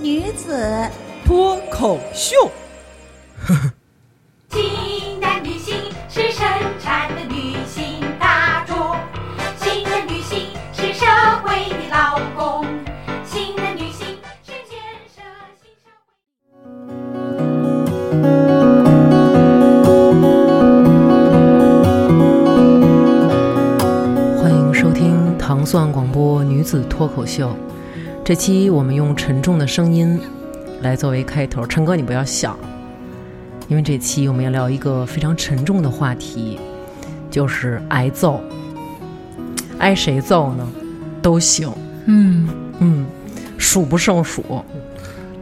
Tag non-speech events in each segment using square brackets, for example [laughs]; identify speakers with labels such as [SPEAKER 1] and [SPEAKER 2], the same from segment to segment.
[SPEAKER 1] 女子
[SPEAKER 2] 脱口秀。[laughs]
[SPEAKER 3] 新的女性是生产的女性大众，新的女性是社会的劳工，新的女性是建设新社会。
[SPEAKER 2] 欢迎收听糖蒜广播女子脱口秀。这期我们用沉重的声音来作为开头。陈哥，你不要笑，因为这期我们要聊一个非常沉重的话题，就是挨揍。挨谁揍呢？都行。
[SPEAKER 4] 嗯，
[SPEAKER 2] 嗯，数不胜数。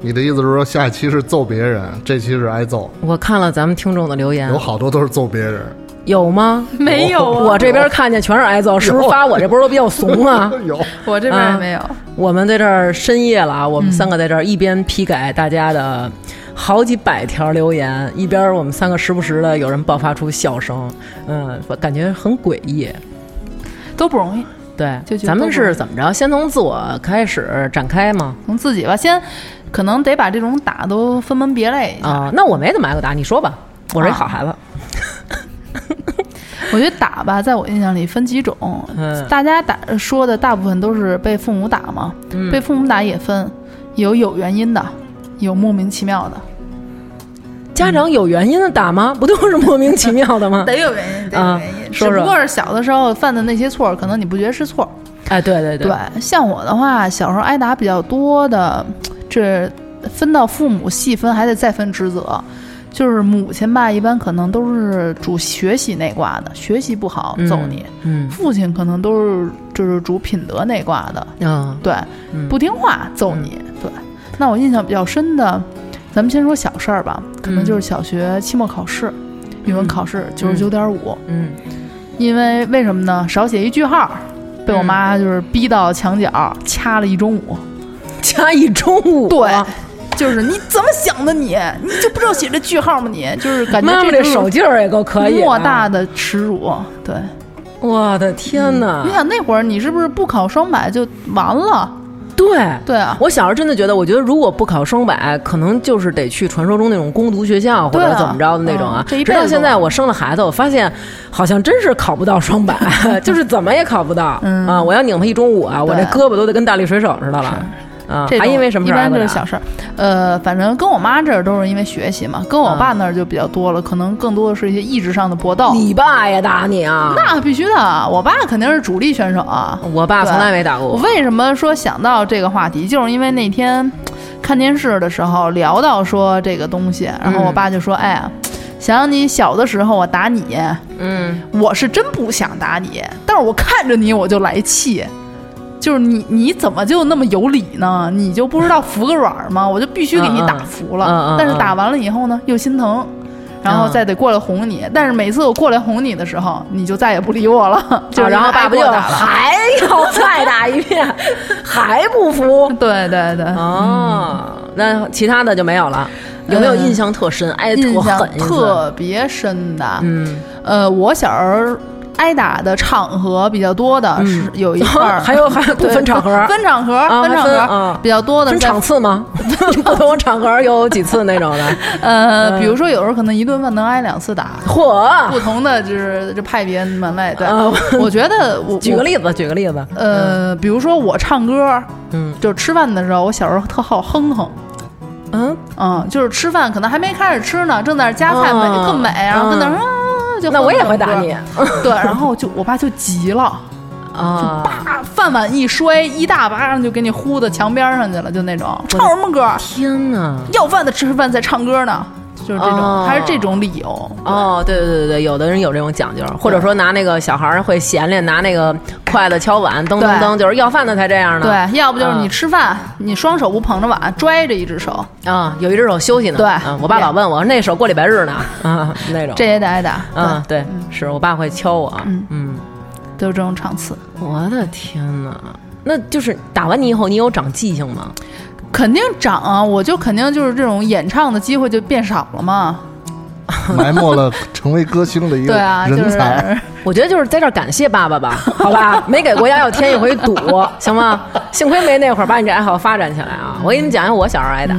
[SPEAKER 5] 你的意思是说下期是揍别人，这期是挨揍，
[SPEAKER 2] 我看了咱们听众的留言
[SPEAKER 5] 有，好多都是揍别人。
[SPEAKER 2] 有吗？[laughs]
[SPEAKER 4] 没有啊，
[SPEAKER 2] 我这边看见全是挨揍，是不是发我这波都比较怂啊？[laughs]
[SPEAKER 5] 有，[laughs]
[SPEAKER 4] 我这边也没有。
[SPEAKER 2] 我们在这儿深夜了啊，我们三个在这儿一边批改大家的好几百条留言，一边我们三个时不时的有人爆发出笑声，嗯，我感觉很诡异。
[SPEAKER 4] 都不容易，
[SPEAKER 2] 对
[SPEAKER 4] 就，觉得
[SPEAKER 2] 咱们是怎么着？先从自我开始展开吗？
[SPEAKER 4] 从自己吧，先可能得把这种打都分门别类一下。
[SPEAKER 2] 啊、那我没怎么挨过打，你说吧，我是一好孩子。
[SPEAKER 4] 我觉得打吧，在我印象里分几种，
[SPEAKER 2] 嗯
[SPEAKER 4] 大家打说的大部分都是被父母打嘛，
[SPEAKER 2] 嗯
[SPEAKER 4] 被父母打也分，有有原因的，有莫名其妙的，
[SPEAKER 2] 家长有原因的打吗？不都是莫名其妙的吗？[laughs]
[SPEAKER 4] 得有原因，得
[SPEAKER 2] 啊
[SPEAKER 4] 有原因。
[SPEAKER 2] 说说
[SPEAKER 4] 只不过是小的时候犯的那些错，可能你不觉得是错。
[SPEAKER 2] 哎，对对
[SPEAKER 4] 对，像我的话，小时候挨打比较多的，这分到父母细分，还得再分职责。就是母亲吧，一般可能都是主学习那挂的，学习不好揍你；
[SPEAKER 2] 嗯
[SPEAKER 4] 父亲可能都是就是主品德那挂的，
[SPEAKER 2] 嗯，
[SPEAKER 4] 对，
[SPEAKER 2] 嗯
[SPEAKER 4] 不听话揍你。对，那我印象比较深的，咱们先说小事儿吧，可能就是小学期末考试，语文考试九十九点五，
[SPEAKER 2] 嗯
[SPEAKER 4] 因为为什么呢？少写一句号，被我妈就是逼到墙角掐了一中午。
[SPEAKER 2] 掐一中午，
[SPEAKER 4] 对，就是你怎么想的你？你就不知道写这句号吗你？就是感觉
[SPEAKER 2] 妈妈这手劲儿也够可以、啊，
[SPEAKER 4] 莫大的耻辱。对，
[SPEAKER 2] 我的天哪！
[SPEAKER 4] 你想那会儿你是不是不考双百就完了？
[SPEAKER 2] 对。
[SPEAKER 4] 对啊，
[SPEAKER 2] 我小时候真的觉得，我觉得如果不考双百，可能就是得去传说中那种攻读学校或者怎么着的那种啊。直到现在，我生了孩子，我发现好像真是考不到双百，[laughs] 就是怎么也考不到、
[SPEAKER 4] 嗯
[SPEAKER 2] 啊！我要拧他一中午啊，我这胳膊都得跟大力水手似的了啊！
[SPEAKER 4] 这种
[SPEAKER 2] 还因为什么
[SPEAKER 4] 一？般就是小事儿。呃，反正跟我妈这儿都是因为学习嘛，跟我爸那儿就比较多了，可能更多的是一些意志上的搏斗。
[SPEAKER 2] 你爸也打你啊？
[SPEAKER 4] 那必须的，我爸肯定是主力选手啊。
[SPEAKER 2] 我爸从来没打过
[SPEAKER 4] 我
[SPEAKER 2] 我。
[SPEAKER 4] 为什么说想到这个话题，就是因为那天看电视的时候聊到说这个东西，然后我爸就说：“哎呀，想想你小的时候我打你，
[SPEAKER 2] 嗯，
[SPEAKER 4] 我是真不想打你，但是我看着你我就来气。”就是你，你怎么就那么有理呢？你就不知道服个软吗？我就必须给你打服了。
[SPEAKER 2] 嗯嗯嗯
[SPEAKER 4] 但是打完了以后呢，又心疼，然后
[SPEAKER 2] 嗯
[SPEAKER 4] 再得过来哄你。但是每次我过来哄你的时候，你就再也不理我了。就
[SPEAKER 2] 啊然后爸爸就。还要再打一遍，还不服。[laughs]
[SPEAKER 4] 对对对，
[SPEAKER 2] 哦，那其他的就没有了。有没有印象特深？挨得特
[SPEAKER 4] 印象
[SPEAKER 2] 狠？
[SPEAKER 4] 特别深的。
[SPEAKER 2] 嗯，
[SPEAKER 4] 呃，我小时候挨打的场合比较多的是有一块儿，[laughs]
[SPEAKER 2] 还有 [laughs] 还有不
[SPEAKER 4] 对
[SPEAKER 2] 分场合。
[SPEAKER 4] 分场合，
[SPEAKER 2] 啊
[SPEAKER 4] 分场合比较多的
[SPEAKER 2] 分场次吗？[laughs] 不同场合有几次那种的？
[SPEAKER 4] 呃，比如说有时候可能一顿饭能挨两次打。
[SPEAKER 2] 嚯！
[SPEAKER 4] 不同的就是这派别门类，对，
[SPEAKER 2] 啊。
[SPEAKER 4] 我觉得我
[SPEAKER 2] 举个例子，举个例子。
[SPEAKER 4] 呃，比如说我唱歌，
[SPEAKER 2] 嗯。
[SPEAKER 4] 就吃饭的时候，我小时候特好哼哼，
[SPEAKER 2] 嗯，
[SPEAKER 4] 嗯，就是吃饭可能还没开始吃呢，正在那儿夹菜美
[SPEAKER 2] 嗯
[SPEAKER 4] 特美，然后跟那儿
[SPEAKER 2] 嗯
[SPEAKER 4] 啊就
[SPEAKER 2] 那我也会打你 [laughs]
[SPEAKER 4] 对，然后就我爸就急了，
[SPEAKER 2] 啊！
[SPEAKER 4] 啪，饭碗一摔，一大巴掌就给你呼到墙边上去了，就那种唱什么歌？
[SPEAKER 2] 天哪！
[SPEAKER 4] 要饭的吃饭在唱歌呢，就是这种，
[SPEAKER 2] 哦
[SPEAKER 4] 还是这种理由。
[SPEAKER 2] 哦，对对对对，有的人有这种讲究，或者说拿那个小孩儿会闲练，拿那个筷子敲碗，噔噔噔，就是要饭的才这样呢。
[SPEAKER 4] 对，要不就是你
[SPEAKER 2] 嗯
[SPEAKER 4] 吃饭，你双手不捧着碗，拽着一只手，
[SPEAKER 2] 啊，有一只手休息呢。
[SPEAKER 4] 对
[SPEAKER 2] 嗯我爸老问我那手过礼拜日呢，啊，那种。
[SPEAKER 4] 这也得挨打。
[SPEAKER 2] 嗯，对，是我爸会敲我。
[SPEAKER 4] 嗯
[SPEAKER 2] 嗯，
[SPEAKER 4] 都是这种场次，
[SPEAKER 2] 我的天哪！那就是打完你以后，你有长记性吗？
[SPEAKER 4] 肯定涨啊！我就肯定就是这种演唱的机会就变少了嘛。
[SPEAKER 5] 埋没了成为歌星的一个 [laughs]
[SPEAKER 4] 对啊，就
[SPEAKER 5] 人才。
[SPEAKER 4] 是
[SPEAKER 2] 我觉得就是在这儿感谢爸爸吧，[laughs] 好吧，没给国家要添一回堵，行吗？幸亏没那会儿把你这爱好发展起来啊！我给你们讲讲我小时候挨打。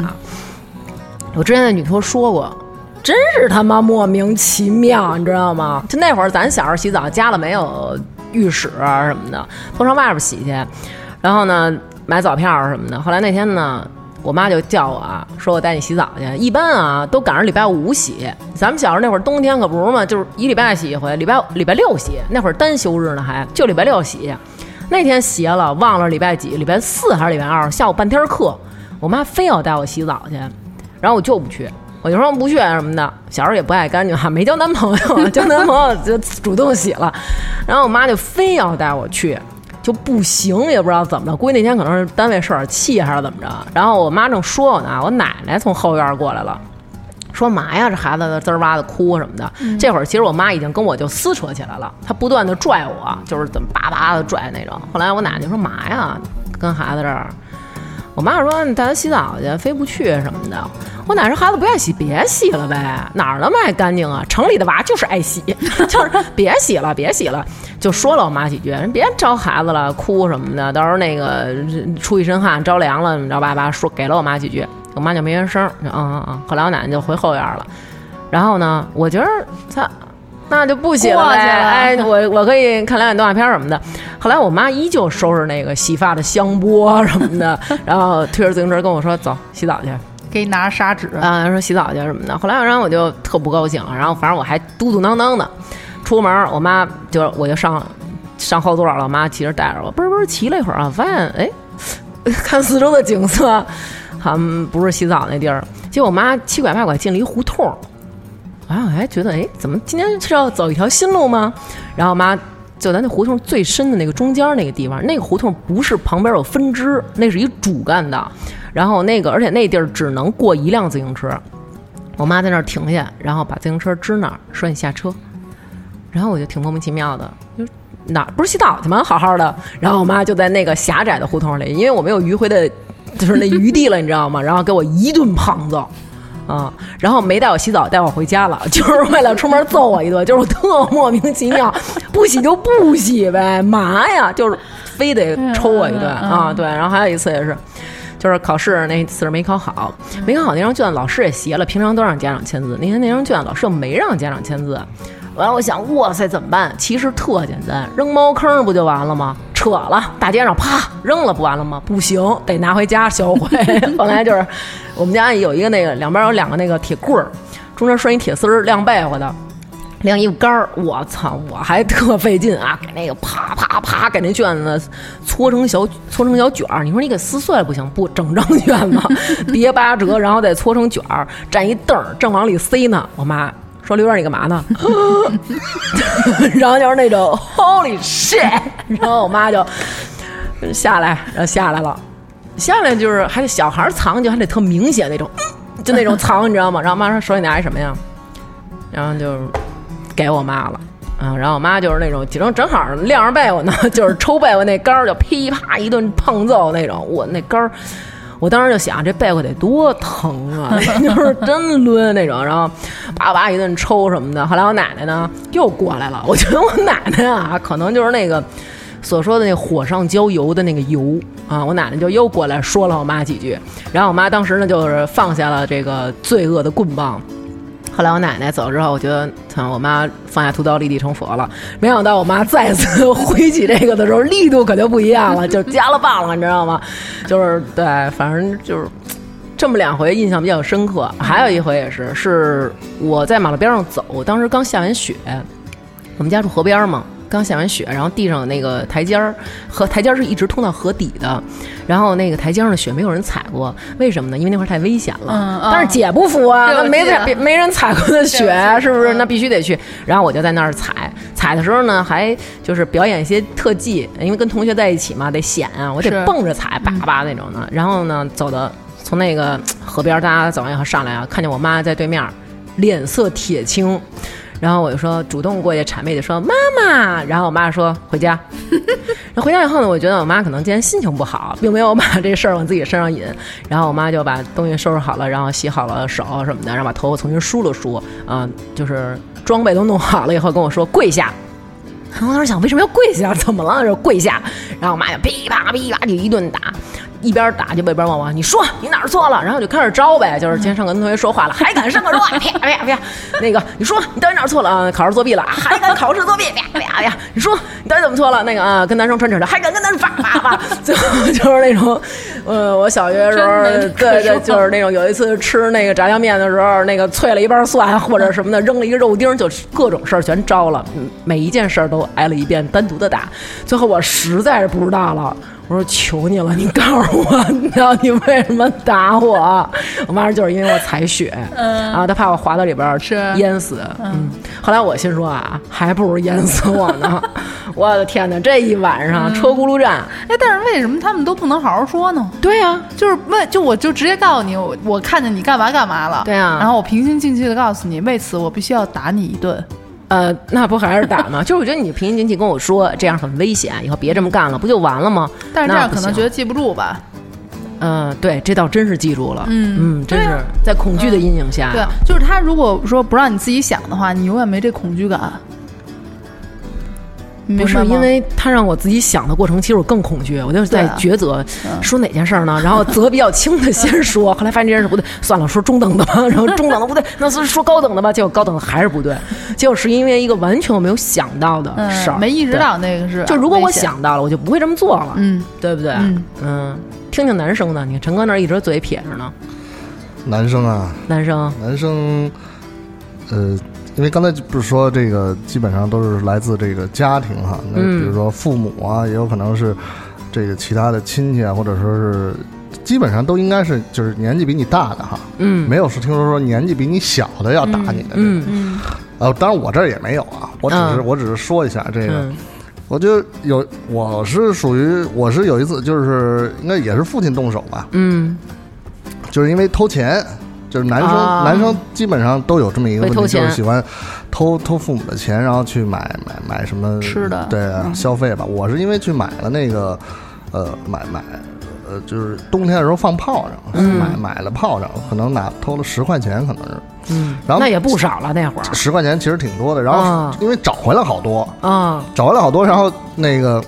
[SPEAKER 2] 我之前在女托说过，真是他妈莫名其妙，你知道吗？就那会儿咱小时候洗澡，家里没有浴室啊什么的，都上外边洗去。然后呢，买澡票什么的。后来那天呢，我妈就叫我啊，说我带你洗澡去。一般啊，都赶上礼拜五洗。咱们小时候那会儿冬天可不是嘛，就是一礼拜洗一回，礼拜礼拜六洗。那会儿单休日呢还，就礼拜六洗。那天邪了，忘了礼拜几，礼拜四还是礼拜二，下午半天课，我妈非要带我洗澡去，然后我就不去。我就说不去什么的，小时候也不爱干净哈，[laughs] 没交男朋友，交男朋友就主动洗了，然后我妈就非要带我去，就不行，也不知道怎么了，估计那天可能是单位受点气还是怎么着。然后我妈正说我呢，我奶奶从后院过来了，说嘛呀，这孩子滋儿哇的哭什么的。这会儿其实我妈已经跟我就撕扯起来了，她不断的拽我，就是怎么叭叭的拽那种。后来我奶奶就说嘛呀，跟孩子这儿。我妈说你带他洗澡去，非不去什么的。我奶说孩子不愿洗，别洗了呗，哪儿那么爱干净啊？城里的娃就是爱洗，[laughs] 就是别洗了，别洗了。就说了我妈几句，人别招孩子了，哭什么的，到时候那个出一身汗，着凉了，怎么着吧吧，说给了我妈几句，我妈就没原声，就嗯嗯嗯。后来我奶奶就回后院了，然后呢，我觉得她。那就不洗了
[SPEAKER 4] 了
[SPEAKER 2] 哎，我我可以看两眼动画片什么的。后来我妈依旧收拾那个洗发的香波什么的，[laughs] 然后推着自行车跟我说：“走，洗澡去。”
[SPEAKER 4] 给你拿着砂纸，
[SPEAKER 2] 啊，说洗澡去什么的。后来然后我就特不高兴，然后反正我还嘟嘟囔囔的出门，我妈就我就上上后座了，我妈骑着带着我，嘣嘣骑了一会儿啊，发现哎，[laughs] 看四周的景色，好像不是洗澡那地儿。结果我妈七拐八拐进了一胡同，然后我还觉得哎，怎么今天是要走一条新路吗？然后我妈。就咱那胡同最深的那个中间那个地方，那个胡同不是旁边有分支，那是一主干道。然后那个，而且那地儿只能过一辆自行车。我妈在那儿停下，然后把自行车支那儿，说你下车。然后我就挺莫名其妙的，就哪儿不是洗澡去吗？好好的。然后我妈就在那个狭窄的胡同里，因为我没有迂回的，就是那余地了，你知道吗？然后给我一顿胖揍。啊、然后没带我洗澡，带我回家了，[laughs] 就是为了出门揍我一顿，就是我特莫名其妙，[laughs] 不洗就不洗呗，嘛呀，就是非得抽我一顿
[SPEAKER 4] 嗯嗯
[SPEAKER 2] 啊，对，然后还有一次也是，就是考试那次是没考好，没考好那张卷老师也斜了，平常都让家长签字，那天那张卷老师又没让家长签字。完了，我想，哇塞，怎么办？其实特简单，扔猫坑不就完了吗？扯了，大街上啪扔了不完了吗？不行，得拿回家销毁。[laughs] 后来就是我们家有一个那个两边有两个那个铁棍儿，中间拴一铁丝儿晾被窝的。晾衣服杆儿，我操！我还特费劲啊，给那个啪啪啪给那卷子搓成小搓成小卷儿。你说你给撕碎了不行，不整张卷子叠 [laughs] 八折，然后再搓成卷儿，站一凳儿正往里塞呢。我妈说：“刘儿，你干嘛呢？” [laughs] 然后就是那种 Holy shit！然后我妈就下来，然后下来了，下来就是还得小孩藏，就还得特明显那种，就那种藏，你知道吗？然后我妈说：“手里拿一什么呀？”然后就给我妈了。啊，然后我妈就是那种，正正好晾着被窝呢，[laughs] 就是抽被窝那杆儿就噼啪一顿胖揍那种。我那杆儿，我当时就想，这背后得多疼啊，[laughs] 就是真抡那种。然后叭叭一顿抽什么的。后来我奶奶呢又过来了，我觉得我奶奶啊，可能就是那个所说的那火上浇油的那个油啊。我奶奶就又过来说了我妈几句，然后我妈当时呢就是放下了这个罪恶的棍棒。后来我奶奶走了之后，我觉得，我妈放下屠刀立地成佛了。没想到我妈再次挥起这个的时候，力度可就不一样了，就加了棒了，你知道吗？就是对，反正就是这么两回印象比较深刻。还有一回也是，是我在马路边上走，当时刚下完雪，我们家住河边嘛，刚下完雪，然后地上那个台阶儿和台阶儿是一直通到河底的，然后那个台阶上的雪没有人踩过，为什么呢？因为那块儿太危险了。
[SPEAKER 4] 嗯嗯
[SPEAKER 2] 但是姐不服啊，那没踩没人踩过的雪是不是？
[SPEAKER 4] 嗯
[SPEAKER 2] 那必须得去。然后我就在那儿踩，踩的时候呢，还就是表演一些特技，因为跟同学在一起嘛，得显啊，我得蹦着踩，叭叭那种的。然后呢，走的从那个 [tsk] 河边儿，大家走完以后上来啊，看见我妈在对面儿，脸色铁青。然后我就说主动过去谄媚的说妈妈，然后我妈说回家。[laughs] 然后回家以后呢，我觉得我妈可能今天心情不好，并没有把这事儿往自己身上引。然后我妈就把东西收拾好了，然后洗好了手什么的，然后把头发重新梳了梳，啊、就是装备都弄好了以后跟我说跪下。然后我当时想，为什么要跪下？怎么了？就跪下。然后我妈就噼啪噼啪就一顿打，一边打就一边问我：“你说你哪儿错了？”然后就开始招呗，就是今天上课跟同学说话了，还敢上课说话？啪啪啪！那个你说你到底哪儿错了？考试作弊了？还敢考试作弊？啪啪啪！你说你到底怎么错了？那个啊，跟男生穿纸的，还敢跟男生啪啪啪！最后就是那种，呃，我小学的时候，对对，就是那种有一次吃那个炸酱面的时候，那个脆了一瓣蒜或者什么的，扔了一个肉丁，就各种事儿全招了，嗯每一件事儿都挨了一遍单独的打。最后我实在是不知道了，我说求你了，你告诉我，[laughs] 你知道你为什么打我？我妈说就是因为我踩雪，
[SPEAKER 4] 嗯
[SPEAKER 2] 然后她怕我滑到里边儿
[SPEAKER 4] 是
[SPEAKER 2] 淹死。嗯，后来我心说啊，还不如淹死我呢。[laughs] 我的天哪，这一晚
[SPEAKER 4] 嗯
[SPEAKER 2] 上车轱辘战，
[SPEAKER 4] 哎，但是为什么他们都不能好好说呢？
[SPEAKER 2] 对呀、
[SPEAKER 4] 就是问，就我就直接告诉你，我我看见你干嘛干嘛了，
[SPEAKER 2] 对啊
[SPEAKER 4] 然后我平心静气的告诉你，为此我必须要打你一顿。
[SPEAKER 2] 呃，那不还是打吗？[laughs] 就是我觉得你平心静气跟我说，这样很危险，以后别这么干了，不就完了吗？
[SPEAKER 4] 但是这样可能觉得记不住吧？
[SPEAKER 2] 嗯、对，这倒真是记住了。
[SPEAKER 4] 嗯
[SPEAKER 2] 真是在恐惧的阴影下。
[SPEAKER 4] 对啊，就是他如果说不让你自己想的话，你永远没这恐惧感。
[SPEAKER 2] 不是因为他让我自己想的过程，其实我更恐惧，我就是在抉择、
[SPEAKER 4] 嗯
[SPEAKER 2] 说哪件事儿呢？然后责比较轻的先说，[laughs] 后来发现这件事不对，算了，说中等的吧。然后中等的不对，[laughs] 那是说高等的吧？结果高等的还是不对，结果是因为一个完全我没有想到的事儿、
[SPEAKER 4] 嗯，没意识。到那个是。
[SPEAKER 2] 就如果我，想到了，我就不会这么做了，
[SPEAKER 4] 嗯，
[SPEAKER 2] 对不对？
[SPEAKER 4] 嗯
[SPEAKER 2] 嗯听听男生的，你看陈哥那儿一直嘴撇着呢。
[SPEAKER 5] 男生啊，
[SPEAKER 2] 男生，
[SPEAKER 5] 男生，呃，因为刚才不是说这个基本上都是来自这个家庭哈，那
[SPEAKER 2] 嗯。
[SPEAKER 5] 比如说父母啊，也有可能是这个其他的亲戚啊，或者说是基本上都应该是就是年纪比你大的哈，
[SPEAKER 2] 嗯，
[SPEAKER 5] 没有是听说说年纪比你小的要打你的，
[SPEAKER 2] 嗯
[SPEAKER 4] 嗯
[SPEAKER 5] 呃，当然我这儿也没有啊，我只是、
[SPEAKER 2] 嗯
[SPEAKER 5] 我只是说一下这个，
[SPEAKER 2] 嗯。
[SPEAKER 5] 我就有我是属于我是有一次就是应该也是父亲动手吧，
[SPEAKER 2] 嗯。
[SPEAKER 5] 就是因为偷钱，就是男生、
[SPEAKER 2] 啊。
[SPEAKER 5] 男生基本上都有这么一个问题，就是喜欢偷偷父母的钱，然后去买买买什么
[SPEAKER 4] 吃的。
[SPEAKER 5] 对、啊
[SPEAKER 4] 嗯。
[SPEAKER 5] 消费吧。我是因为去买了那个呃买买呃就是冬天的时候放炮仗，
[SPEAKER 2] 嗯。
[SPEAKER 5] 买买了炮仗，可能拿偷了十块钱，可能是
[SPEAKER 2] 嗯，
[SPEAKER 5] 然后
[SPEAKER 2] 那也不少了那会儿。
[SPEAKER 5] 十块钱，其实挺多的。然后
[SPEAKER 2] 啊。
[SPEAKER 5] 因为找回来好多，
[SPEAKER 2] 啊。
[SPEAKER 5] 找回来好多，然后那个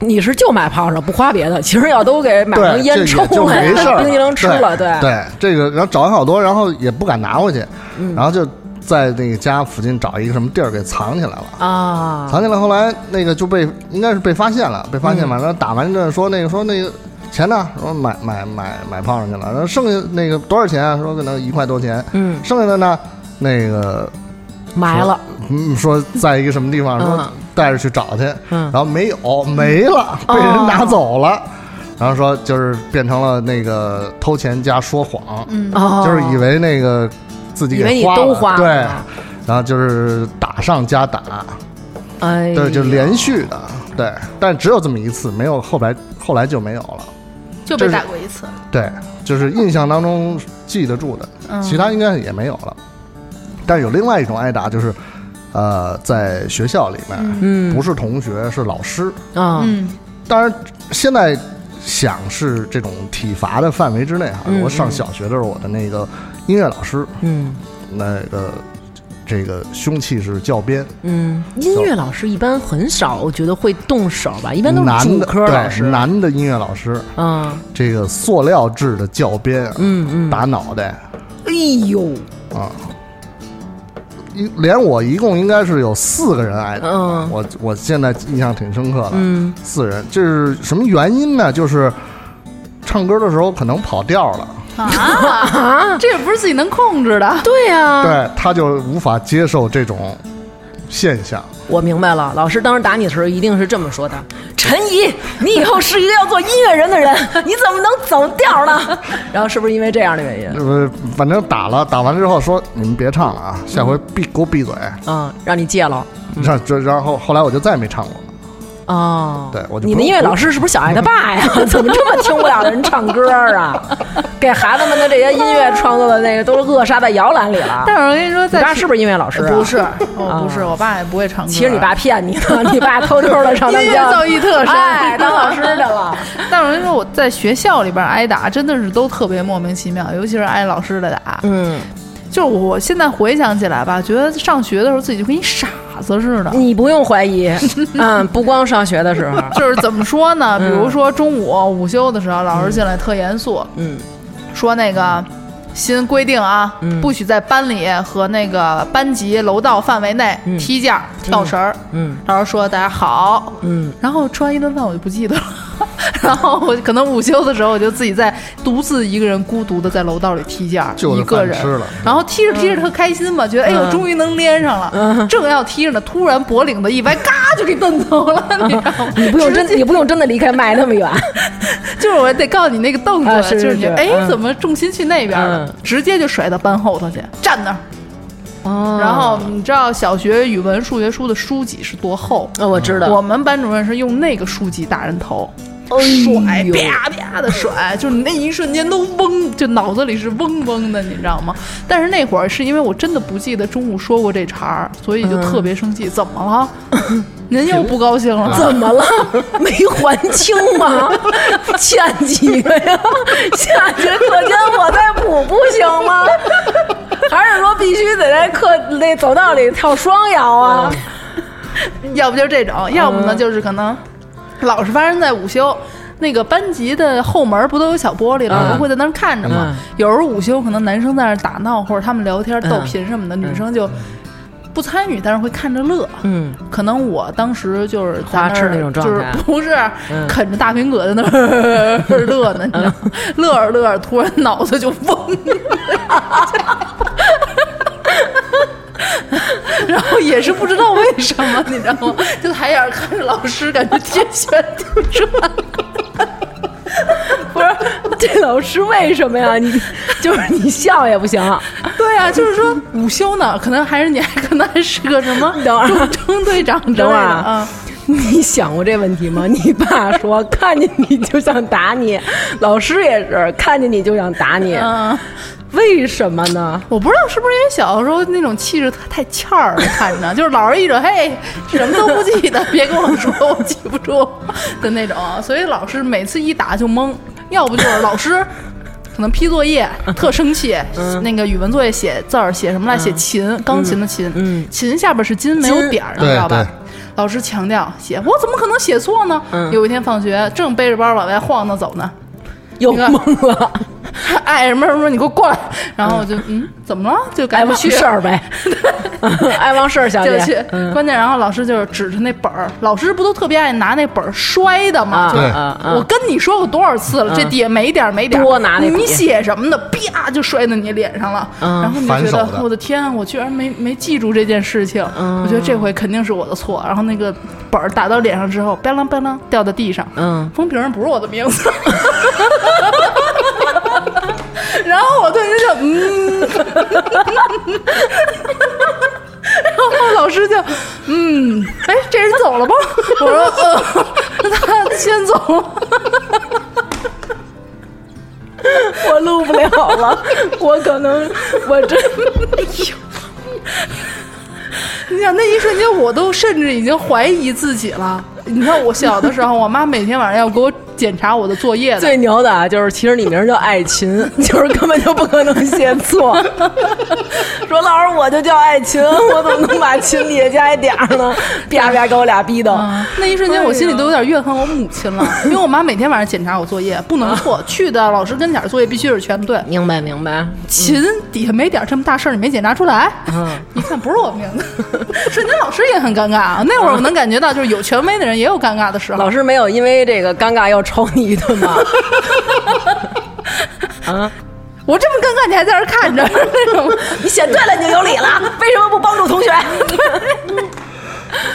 [SPEAKER 2] 你是就买炮仗不花别的，其实要都给买成烟抽了，
[SPEAKER 5] 没事儿
[SPEAKER 2] 冰激凌吃了，对
[SPEAKER 5] 对，这个，然后找完好多，然后也不敢拿回去，
[SPEAKER 2] 嗯。
[SPEAKER 5] 然后就在那个家附近找一个什么地儿给藏起来了。
[SPEAKER 2] 啊，
[SPEAKER 5] 藏起来，后来那个就被应该是被发现了，被发现
[SPEAKER 2] 嗯。
[SPEAKER 5] 完了打完阵说那个说那个钱呢？说买买买买炮仗去了，然后剩下那个多少钱啊？说可能一块多钱，
[SPEAKER 2] 嗯，
[SPEAKER 5] 剩下的呢，那个
[SPEAKER 2] 埋了，
[SPEAKER 5] 嗯说在一个什么地方说
[SPEAKER 2] 嗯
[SPEAKER 5] 带着去找去，
[SPEAKER 2] 嗯。
[SPEAKER 5] 然后没有没了，被人拿走了。然后说就是变成了那个偷钱加说谎，就是以为那个自己
[SPEAKER 2] 以为你
[SPEAKER 5] 给花了，
[SPEAKER 2] 都花了。
[SPEAKER 5] 对，然后就是打上加打，
[SPEAKER 2] 哎，
[SPEAKER 5] 对，就连续的，对，但只有这么一次，没有后来后来就没有了，
[SPEAKER 4] 就被打过一次。
[SPEAKER 5] 对，就是印象当中记得住的，
[SPEAKER 4] 嗯。
[SPEAKER 5] 其他应该也没有了。但是有另外一种挨打，就是呃，在学校里面，
[SPEAKER 2] 嗯，
[SPEAKER 5] 不是同学是老师，
[SPEAKER 2] 啊，
[SPEAKER 4] 嗯
[SPEAKER 5] 当然现在想是这种体罚的范围之内哈。
[SPEAKER 2] 嗯
[SPEAKER 5] 我上小学的时候，我的那个音乐老师，
[SPEAKER 2] 嗯
[SPEAKER 5] 那个这个凶器是教鞭，
[SPEAKER 2] 嗯，音乐老师一般很少，我觉得会动手吧，一般都是
[SPEAKER 5] 男
[SPEAKER 2] 主
[SPEAKER 5] 的对
[SPEAKER 2] 科老师，
[SPEAKER 5] 男的音乐老师，
[SPEAKER 2] 嗯，
[SPEAKER 5] 这个塑料制的教鞭啊，
[SPEAKER 2] 嗯嗯，
[SPEAKER 5] 打脑袋
[SPEAKER 2] 哎呦，
[SPEAKER 5] 啊。一连我一共应该是有四个人挨打，
[SPEAKER 2] 嗯
[SPEAKER 5] 我我现在印象挺深刻的，
[SPEAKER 2] 嗯
[SPEAKER 5] 四人，这是什么原因呢？就是唱歌的时候可能跑调了，[laughs]
[SPEAKER 4] 啊，这也不是自己能控制的。
[SPEAKER 2] 对呀，
[SPEAKER 5] 对，他就无法接受这种现象。
[SPEAKER 2] 我明白了，老师当时打你的时候一定是这么说的：“陈怡，你以后是一个要做音乐人的人，你怎么能走调呢？” [laughs] 然后是不是因为这样的原因？
[SPEAKER 5] 呃，反正打了，打完之后说你们别唱了啊，下回闭给我闭嘴。
[SPEAKER 2] 嗯，让你戒了。
[SPEAKER 5] 然这然后后来我就再也没唱过。
[SPEAKER 2] 哦，
[SPEAKER 5] 对我就
[SPEAKER 2] 你们音乐老师是不是小爱他爸呀？[laughs] 怎么这么听不了人唱歌啊？给孩子们的这些音乐创作的那个都扼杀在摇篮里了。
[SPEAKER 4] 但是我跟你说，在
[SPEAKER 2] 你爸是不是音乐老师啊？
[SPEAKER 4] 不是，我不是，我爸也不会唱歌。
[SPEAKER 2] 其实你爸骗你的，你爸偷偷的上他们
[SPEAKER 4] 音乐
[SPEAKER 2] 家
[SPEAKER 4] 造诣特深，
[SPEAKER 2] 哎，当老师去了。[laughs]
[SPEAKER 4] 但是我跟你说，我在学校里边挨打，真的是都特别莫名其妙，尤其是挨老师的打。
[SPEAKER 2] 嗯，
[SPEAKER 4] 就是我现在回想起来吧，觉得上学的时候自己就跟一傻子似的。
[SPEAKER 2] 你不用怀疑，[laughs] 嗯，不光上学的时候，
[SPEAKER 4] 就是怎么说呢？比如说中午午休的时候，老师进来特严肃，
[SPEAKER 2] 嗯。
[SPEAKER 4] 说那个新规定啊，
[SPEAKER 2] 嗯。
[SPEAKER 4] 不许在班里和那个班级楼道范围内
[SPEAKER 2] 嗯。
[SPEAKER 4] 踢毽、跳绳儿。
[SPEAKER 2] 嗯。
[SPEAKER 4] 老师说大家好，
[SPEAKER 2] 嗯，
[SPEAKER 4] 然后吃完一顿饭我就不记得了，[laughs] 然后我可能午休的时候我就自己在独自一个人孤独的在楼道里踢毽，
[SPEAKER 5] 就
[SPEAKER 4] 一个人。然后踢着踢着特开心嘛，觉得哎呦
[SPEAKER 2] 嗯。
[SPEAKER 4] 终于能连上了，正要踢着呢，突然脖领子一歪，嘎就给蹬走了，你知道吗？[laughs]
[SPEAKER 2] 你不用真，你不用真的离开麦那么远。[laughs]
[SPEAKER 4] 就是我得告诉你那个
[SPEAKER 2] 凳子，
[SPEAKER 4] 就是你
[SPEAKER 2] 是。
[SPEAKER 4] 哎
[SPEAKER 2] 嗯。
[SPEAKER 4] 怎么重心去那边了，
[SPEAKER 2] 嗯。
[SPEAKER 4] 直接就甩到班后头去站那儿。
[SPEAKER 2] 哦。
[SPEAKER 4] 然后你知道小学语文、数学书的书籍是多厚？
[SPEAKER 2] 呃，我知道，
[SPEAKER 4] 我们班主任是用那个书籍打人头，
[SPEAKER 2] 哎
[SPEAKER 4] 甩啪啪的甩，就是你那一瞬间都嗡，就脑子里是嗡嗡的，你知道吗？但是那会儿是因为我真的不记得中午说过这茬儿，所以就特别生气。怎么了？[laughs] 您又不高兴了？[laughs]
[SPEAKER 2] 怎么了？没还清吗？[laughs] 欠几个呀？下节课间我再补不行吗？还是说必须得在课那走道里跳双摇啊？
[SPEAKER 4] 要不就这种，要不呢就是可能 [laughs] 老是发生在午休。那个班级的后门不都有小玻璃，老师会在那儿看着吗？
[SPEAKER 2] 嗯
[SPEAKER 4] 有时候午休可能男生在那儿打闹或者他们聊天
[SPEAKER 2] 嗯
[SPEAKER 4] 逗贫什么的，女生就不参与，但是会看着乐。
[SPEAKER 2] 嗯，
[SPEAKER 4] 可能我当时就是在
[SPEAKER 2] 花痴那种状态
[SPEAKER 4] 就是不是
[SPEAKER 2] 嗯
[SPEAKER 4] 啃着大苹果在那儿 [laughs] 乐呢，你知道吗？乐着乐着，突然脑子就嗡，然 [laughs] 后也是不知道为什么，你知道吗？[laughs] 就抬眼看着老师，感觉天旋地转。
[SPEAKER 2] 不是，这老师为什么呀？你 [laughs] 就是你笑也不行。
[SPEAKER 4] 对啊，就是说午休呢，可能还是你还可能还是个什么
[SPEAKER 2] 等会儿
[SPEAKER 4] 中中队长
[SPEAKER 2] 等会儿啊
[SPEAKER 4] 啊。
[SPEAKER 2] 你想过这问题吗？你爸说 [laughs] 看见你就想打你，老师也是看见你就想打你，
[SPEAKER 4] 嗯，
[SPEAKER 2] 为什么呢？
[SPEAKER 4] 我不知道是不是因为小的时候那种气质太欠儿了，看着 [laughs] 就是老师一种嘿什么都不记得，[laughs] 别跟我说我记不住的那种，所以老师每次一打就懵，要不就是老师。可能批作业 [laughs] 特生气，那个语文作业写字儿写什么来？写琴，钢琴的琴，
[SPEAKER 2] 嗯
[SPEAKER 4] 琴下边是金，没有点儿知道吧？老师强调写，我怎么可能写错呢？
[SPEAKER 2] 嗯
[SPEAKER 4] 有一天放学，正背着包往外晃荡走呢，
[SPEAKER 2] 又
[SPEAKER 4] 那个
[SPEAKER 2] 懵了，[laughs]
[SPEAKER 4] 哎什么什么，你给我过来！然后我就嗯，怎么了？就赶紧去
[SPEAKER 2] 事儿呗，[laughs] [laughs] 爱忘事儿小姐
[SPEAKER 4] 就去，
[SPEAKER 2] 嗯
[SPEAKER 4] 关键然后老师就是指着那本儿，老师不都特别爱拿那本儿摔的吗？
[SPEAKER 2] 啊
[SPEAKER 4] 就
[SPEAKER 5] 对
[SPEAKER 2] 啊啊
[SPEAKER 4] 我跟你说过多少次了，
[SPEAKER 2] 嗯
[SPEAKER 4] 这底下没点儿没点儿，
[SPEAKER 2] 多拿那
[SPEAKER 4] 你写什么的，啪就摔到你脸上了，
[SPEAKER 2] 嗯
[SPEAKER 4] 然后你就觉得
[SPEAKER 5] 的
[SPEAKER 4] 我的天，我居然没没记住这件事情，
[SPEAKER 2] 嗯
[SPEAKER 4] 我觉得这回肯定是我的错。然后那个本儿打到脸上之后，吧啷吧啷掉到地上，
[SPEAKER 2] 嗯，
[SPEAKER 4] 封皮上不是我的名字。然后老师就嗯，哎，这人走了吗？我说呃，他先走了。
[SPEAKER 2] 我录不了了，我可能我真哎呦
[SPEAKER 4] 你想那一瞬间，我都甚至已经怀疑自己了。你看我小的时候，我妈每天晚上要给我检查我的作业，
[SPEAKER 2] 最牛的啊，就是其实你名叫爱琴，[laughs] 就是根本就不可能写错。说老师我就叫爱琴，我怎么能把琴底下加一点儿呢？啪啪给我俩逼的。
[SPEAKER 4] 啊，那一瞬间我心里都有点怨恨我母亲了，[laughs] 因为我妈每天晚上检查我作业，不能错，[laughs] 去的老师跟前儿作业必须是全对。
[SPEAKER 2] 明白明白，
[SPEAKER 4] 琴底下没点儿这么大事儿，你没检查出来？
[SPEAKER 2] 嗯，
[SPEAKER 4] 一看不是我名字，瞬间老师也很尴尬啊。那会儿我能感觉到，就是有权威的人也有尴尬的时候。
[SPEAKER 2] 老师没有因为这个尴尬要抽你一顿吗？[laughs] 啊，
[SPEAKER 4] 我这么尴尬，你还在这儿看着那种。[laughs]
[SPEAKER 2] 你写对了你就有理了，为什么不帮助同学？[laughs]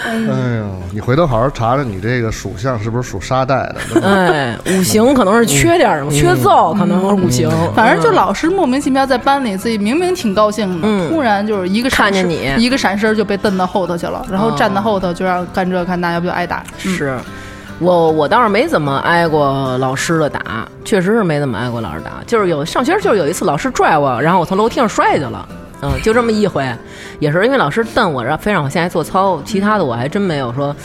[SPEAKER 5] 哎呦，你回头好好查查你这个属相是不是属沙袋的？
[SPEAKER 2] 哎，五行可能是缺点什么，缺揍可能是五行，
[SPEAKER 4] 反正就老师莫名其妙在班里，自己明明挺高兴的，
[SPEAKER 2] 嗯
[SPEAKER 4] 突然就是一个闪
[SPEAKER 2] 看见你
[SPEAKER 4] 一个闪身就被蹬到后头去了，然后站到后头就让干这干那，要不就挨打。嗯
[SPEAKER 2] 是。我我倒是没怎么挨过老师的打，确实是没怎么挨过老师打。就是有上学就是有一次老师拽我，然后我从楼梯上摔下去了，嗯，就这么一回，也是因为老师瞪我，然后非让我下来做操，其他的我还真没有说。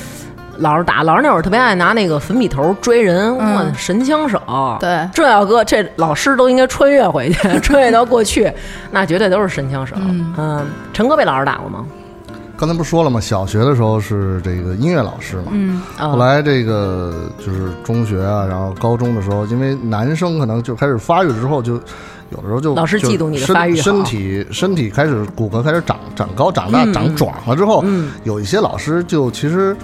[SPEAKER 2] 老师打，老师那会儿特别爱拿那个粉笔头追人，哇，
[SPEAKER 4] 嗯
[SPEAKER 2] 神枪手。
[SPEAKER 4] 对
[SPEAKER 2] 这要搁这老师都应该穿越回去，穿越到过去，那绝对都是神枪手。嗯，陈哥被老师打过吗？
[SPEAKER 5] 刚才不是说了吗？小学的时候是这个音乐老师嘛，后来这个就是中学啊，然后高中的时候，因为男生可能就开始发育之后，就有的时候就
[SPEAKER 2] 老师嫉妒你的
[SPEAKER 5] 身
[SPEAKER 2] 发育好。
[SPEAKER 5] 身体身体开始骨骼开始长长高长大、长壮了之后，
[SPEAKER 2] 嗯
[SPEAKER 5] 有一些老师就其实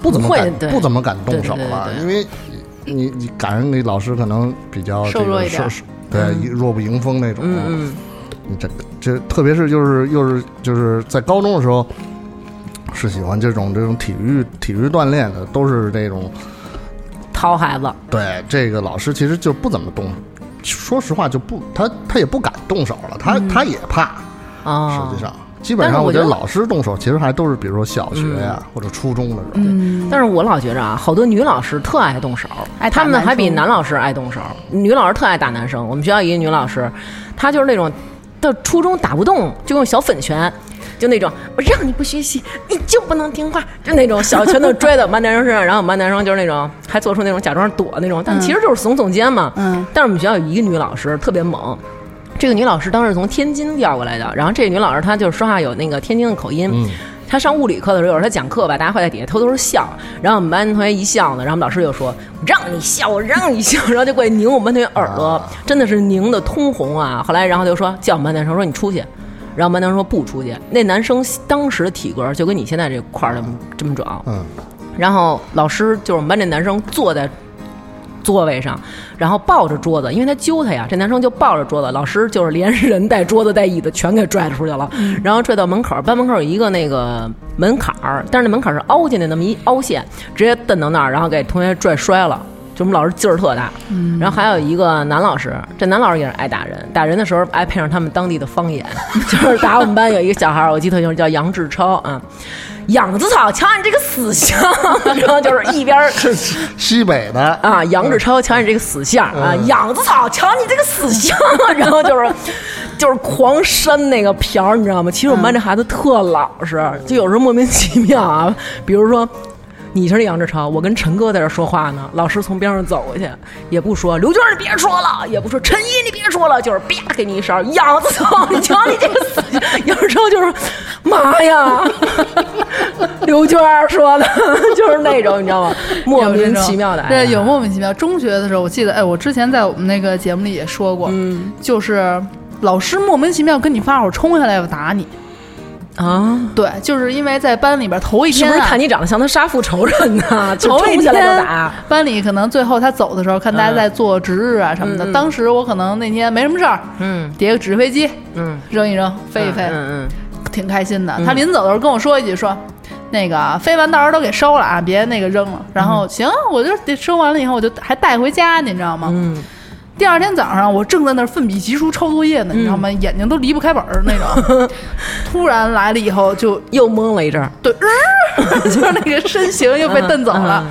[SPEAKER 5] 不怎么敢
[SPEAKER 2] 不
[SPEAKER 5] 怎么敢动手
[SPEAKER 2] 对对对
[SPEAKER 5] 了，
[SPEAKER 2] 对。
[SPEAKER 5] 因为你你赶上你老师可能比较这个
[SPEAKER 4] 瘦弱一点。
[SPEAKER 5] 对弱不迎风那种，
[SPEAKER 2] 嗯嗯，
[SPEAKER 5] 你这这特别是就是又是就是在高中的时候，是喜欢这种这种体育体育锻炼的，都是这种
[SPEAKER 2] 掏孩子，
[SPEAKER 5] 对这个老师其实就不怎么动，说实话就不他他也不敢动手了，他、他也怕，
[SPEAKER 2] 啊，
[SPEAKER 5] 实际上基本上
[SPEAKER 2] 我觉得
[SPEAKER 5] 老师动手其实还都是比如说小学呀、或者初中的时候，
[SPEAKER 4] 嗯，
[SPEAKER 2] 但是我老觉着啊，好多女老师特爱动手，
[SPEAKER 4] 爱打
[SPEAKER 2] 她们还比
[SPEAKER 4] 男
[SPEAKER 2] 老师爱动手。女老师特爱打男生。我们学校一个女老师，她就是那种到初中打不动就用小粉拳。就那种，我让你不学习，你就不能听话，就那种小拳头拽到我们班男生身上，然后我们班男生就是那种还做出那种假装躲那种，但其实就是耸耸肩嘛。
[SPEAKER 4] 嗯
[SPEAKER 2] 但是我们学校有一个女老师特别猛，这个女老师当时从天津调过来的，然后这个女老师她就是说话有那个天津的口音。
[SPEAKER 5] 嗯
[SPEAKER 2] 她上物理课的时候，有时候他讲课吧，大家会在底下偷偷笑，然后我们班同学一笑呢，然后我们老师就说：“我让你笑，我让你笑。”然后就过去拧我们班同学耳朵，真的是拧的通红啊。后来然后就说叫我们班男生说你出去，然后我们班男生说不出去。那男生当时的体格就跟你现在这块儿这么这么壮，
[SPEAKER 5] 嗯，
[SPEAKER 2] 然后老师就是我们班这男生坐在座位上，然后抱着桌子，因为他揪他呀，这男生就抱着桌子，老师就是连人带桌子带椅子全给拽出去了，然后拽到门口，班门口有一个那个门槛儿，但是那门槛儿是凹进去那么一凹陷，直接蹬到那儿，然后给同学拽摔了。就我们老师劲儿特大，然后还有一个男老师，这男老师也是爱打人，打人的时候爱配上他们当地的方言，[laughs] 就是打我们班有一个小孩儿，我记得特清楚，叫杨志超啊，养子草，瞧你这个死相，[laughs] 然后就是一边儿
[SPEAKER 5] 西北的
[SPEAKER 2] 啊，杨志超，瞧你这个死相啊，养子草，瞧你这个死相，然后就是就是狂扇那个瓢儿，你知道吗？其实我们班这孩子特老实，就有时候莫名其妙啊，比如说。你是杨志超，我跟陈哥在这说话呢，老师从边上走过去，也不说刘娟你别说了，也不说陈一你别说了，就是啪给你一勺，杨子草，你瞧你这个死相，杨志超就是妈呀，[laughs] 刘娟说的，就是那种你知道吗？莫名其妙的，
[SPEAKER 4] 对，有莫名其妙。中学的时候，我记得，哎，我之前在我们那个节目里也说过，
[SPEAKER 2] 嗯
[SPEAKER 4] 就是老师莫名其妙跟你发火，冲下来要打你。
[SPEAKER 2] 啊。
[SPEAKER 4] 对，就是因为在班里边头一天、啊，
[SPEAKER 2] 不是看你长得像他杀父仇人呢？[laughs] 就
[SPEAKER 4] 头一
[SPEAKER 2] 冲下来就打。
[SPEAKER 4] 班里可能最后他走的时候，看大家在做值日啊什么的。
[SPEAKER 2] 嗯嗯
[SPEAKER 4] 当时我可能那天没什么事儿，
[SPEAKER 2] 嗯
[SPEAKER 4] 叠个纸飞机
[SPEAKER 2] 嗯，
[SPEAKER 4] 扔一扔，飞一飞，
[SPEAKER 2] 嗯
[SPEAKER 4] 挺开心的。他临走的时候跟我说一句说。那个飞完到时候都给收了啊，别那个扔了。然后行，我就得收完了以后，我就还带回家，你知道吗？
[SPEAKER 2] 嗯
[SPEAKER 4] 第二天早上，我正在那儿奋笔疾书抄作业呢，你知道吗？眼睛都离不开本儿那种。[laughs] 突然来了以后，就
[SPEAKER 2] 嗯，又懵了一阵儿。[laughs]
[SPEAKER 4] 对，[laughs] 就是那个身形又被蹬走了。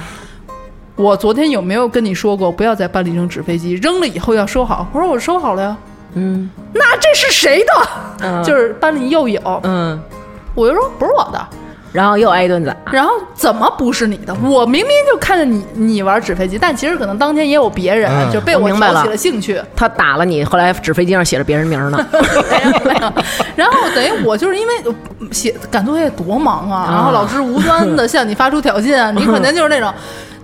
[SPEAKER 4] 我昨天有没有跟你说过，不要在班里扔纸飞机？扔了以后要收好。我说我收好了呀。
[SPEAKER 2] 嗯
[SPEAKER 4] 那这是谁的？
[SPEAKER 2] 嗯
[SPEAKER 4] 就是班里又有，
[SPEAKER 2] 嗯，
[SPEAKER 4] 我就说不是我的。
[SPEAKER 2] 然后又挨一顿打。
[SPEAKER 4] 然后怎么不是你的？我明明就看见你你玩纸飞机，但其实可能当天也有别人，
[SPEAKER 5] 嗯
[SPEAKER 4] 就被我挑起了兴趣。
[SPEAKER 2] 他打了你，后来纸飞机上写着别人名儿呢。[laughs]
[SPEAKER 4] 没有没有。然后等于我就是因为呃写赶作业多忙啊，然后老师无端的向你发出挑衅啊，你可能就是那种。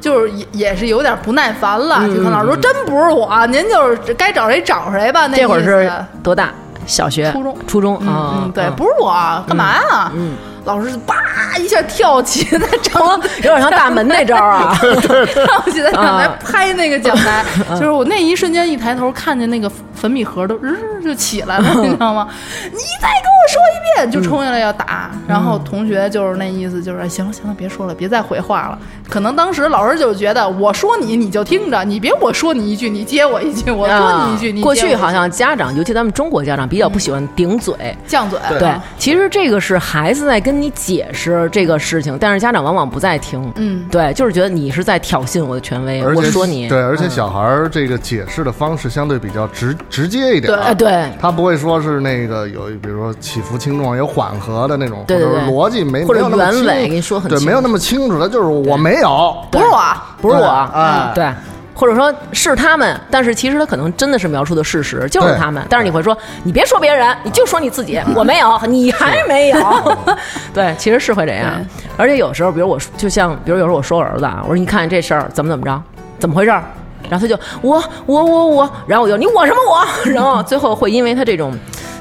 [SPEAKER 4] 就是也也是有点不耐烦了，就跟老师说真不是我，您就是该找谁找谁吧。那
[SPEAKER 2] 会儿是多大？小学、
[SPEAKER 4] 初中
[SPEAKER 2] 初中
[SPEAKER 4] 嗯
[SPEAKER 2] 啊
[SPEAKER 4] 嗯，对，不是我，干嘛呀？
[SPEAKER 2] 嗯，
[SPEAKER 4] 老师叭一下跳起在讲 [laughs]
[SPEAKER 2] 有点像大门那招啊。[laughs] [laughs]
[SPEAKER 4] 跳起在讲台
[SPEAKER 2] 啊。
[SPEAKER 4] 拍那个讲台，就是我那一瞬间一抬头看见那个粉笔盒都日就起来了，[laughs] 你知道吗？你再跟我说一遍，就冲下来要打。然后同学就是那意思，就是行了行了，别说了，别再回话了。可能当时老师就觉得我说你你就听着，你别我说你一句你接我一句，我说你一句你
[SPEAKER 2] 过去好像家长，尤其咱们中国家长比较不喜欢顶嘴。
[SPEAKER 4] 犟嘴，
[SPEAKER 2] 对
[SPEAKER 4] 啊，
[SPEAKER 2] 其实这个是孩子在跟你解释这个事情，但是家长往往不在听。
[SPEAKER 4] 嗯，
[SPEAKER 2] 对，就是觉得你是在挑衅我的权威，
[SPEAKER 5] 而且
[SPEAKER 2] 我说你。
[SPEAKER 5] 对，而且
[SPEAKER 2] 嗯
[SPEAKER 5] 小孩儿这个解释的方式相对比较直直接一点儿，
[SPEAKER 2] 哎，对，
[SPEAKER 5] 他不会说是那个有，比如说起伏轻重，有缓和的那种，
[SPEAKER 2] 对对对
[SPEAKER 5] 或者是逻辑没
[SPEAKER 2] 或者原委给你说很
[SPEAKER 5] 对，
[SPEAKER 2] 清
[SPEAKER 5] 没有那么清楚，的就是我没有，
[SPEAKER 4] 不是我，
[SPEAKER 2] 不是我，
[SPEAKER 5] 哎。
[SPEAKER 2] 对。或者说是他们，但是其实他可能真的是描述的事实，就是他们。但是你会说，你别说别人，你就说你自己，[laughs] 我没有，你还没有。对，[laughs] 其实是会这样。而且有时候，比如我就像，比如有时候我说我儿子啊，我说你看这事儿怎么怎么着，怎么回事儿？然后他就我我我我，然后我就你我什么我，[laughs] 然后最后会因为他这种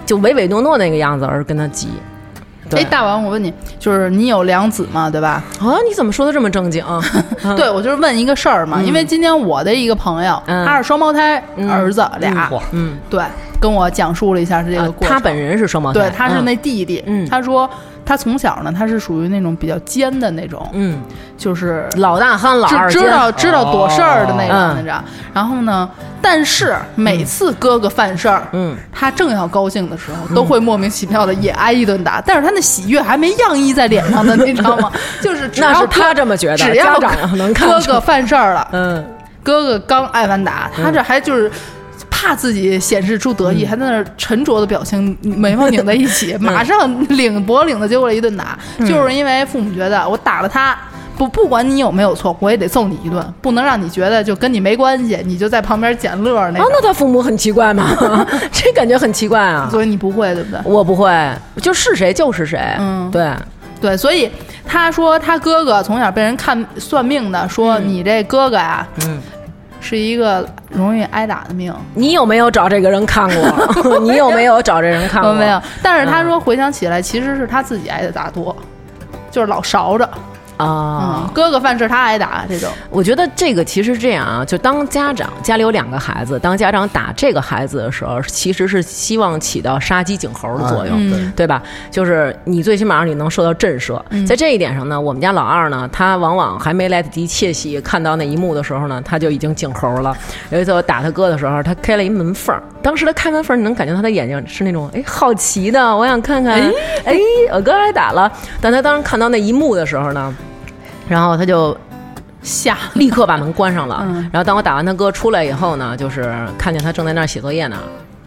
[SPEAKER 2] 就唯唯诺诺那个样子而跟他急。对
[SPEAKER 4] 哎，大王，我问你，就是你有两子嘛，对吧？
[SPEAKER 2] 啊，你怎么说的这么正经？[laughs]
[SPEAKER 4] 对，我就是问一个事儿嘛，因为今天我的一个朋友，
[SPEAKER 2] 嗯
[SPEAKER 4] 他是双胞胎儿子俩，
[SPEAKER 2] 嗯，
[SPEAKER 4] 对，跟我讲述了一下是这个
[SPEAKER 2] 啊
[SPEAKER 4] 过程。
[SPEAKER 2] 他本人是双胞胎，
[SPEAKER 4] 对，他是
[SPEAKER 2] 嗯
[SPEAKER 4] 那弟弟，
[SPEAKER 2] 嗯
[SPEAKER 4] 他说他从小呢，他是属于那种比较尖的那种，
[SPEAKER 2] 嗯，
[SPEAKER 4] 就是
[SPEAKER 2] 老大憨老二
[SPEAKER 4] 知知道知道躲事儿的那
[SPEAKER 2] 哦
[SPEAKER 4] 种，你知道。然后呢，但是每次哥哥犯事儿，
[SPEAKER 2] 嗯，
[SPEAKER 4] 他正要高兴的时候，都会莫名其妙的也挨一顿打，但是他那喜悦还没洋溢在脸上呢，你知道吗？[laughs] 就是只要
[SPEAKER 2] 那是他这么觉得，
[SPEAKER 4] 只要哥哥犯事儿了，
[SPEAKER 2] 嗯，
[SPEAKER 4] 哥哥刚挨完打，他这还就是。怕自己显示出得意，还在那儿沉着的表情，眉毛拧在一起，[laughs] 马上领脖领子就过来一顿打，就是因为父母觉得我打了他，不不管你有没有错，我也得揍你一顿，不能让你觉得就跟你没关系，你就在旁边捡乐儿那
[SPEAKER 2] 啊，那他父母很奇怪吗？[laughs] 这感觉很奇怪啊。
[SPEAKER 4] 所以你不会，对不对？
[SPEAKER 2] 我不会，就是谁就是谁。
[SPEAKER 4] 嗯。
[SPEAKER 2] 对，
[SPEAKER 4] 对，所以他说他哥哥从小被人看算命的，说你这哥哥呀，
[SPEAKER 2] 嗯，
[SPEAKER 4] 是一个容易挨打的命。
[SPEAKER 2] 你有没有找这个人看过？[laughs] 你有没有找这人看过？
[SPEAKER 4] 我没有，但是他说回想起来，其实是他自己挨的打多，就是老勺着。
[SPEAKER 2] 啊
[SPEAKER 4] 嗯，。哥哥犯事他挨打这种。
[SPEAKER 2] 我觉得这个其实是这样啊，就当家长家里有两个孩子，当家长打这个孩子的时候，其实是希望起到杀鸡儆猴的作用，
[SPEAKER 4] 嗯
[SPEAKER 2] 对吧？就是你最起码你能受到震慑。在这一点上呢，我们家老二呢，他往往还没来得及窃喜看到那一幕的时候呢，他就已经儆猴了。有一次我打他哥的时候，他开了一门缝儿，当时他开门缝儿，你能感觉他的眼睛是那种哎好奇的，我想看看，哎，我哥挨打了。但他当时看到那一幕的时候呢，然后他就
[SPEAKER 4] 吓，[laughs]
[SPEAKER 2] 立刻把门关上了。
[SPEAKER 4] 嗯
[SPEAKER 2] 然后当我打完他哥出来以后呢，就是看见他正在那儿写作业呢，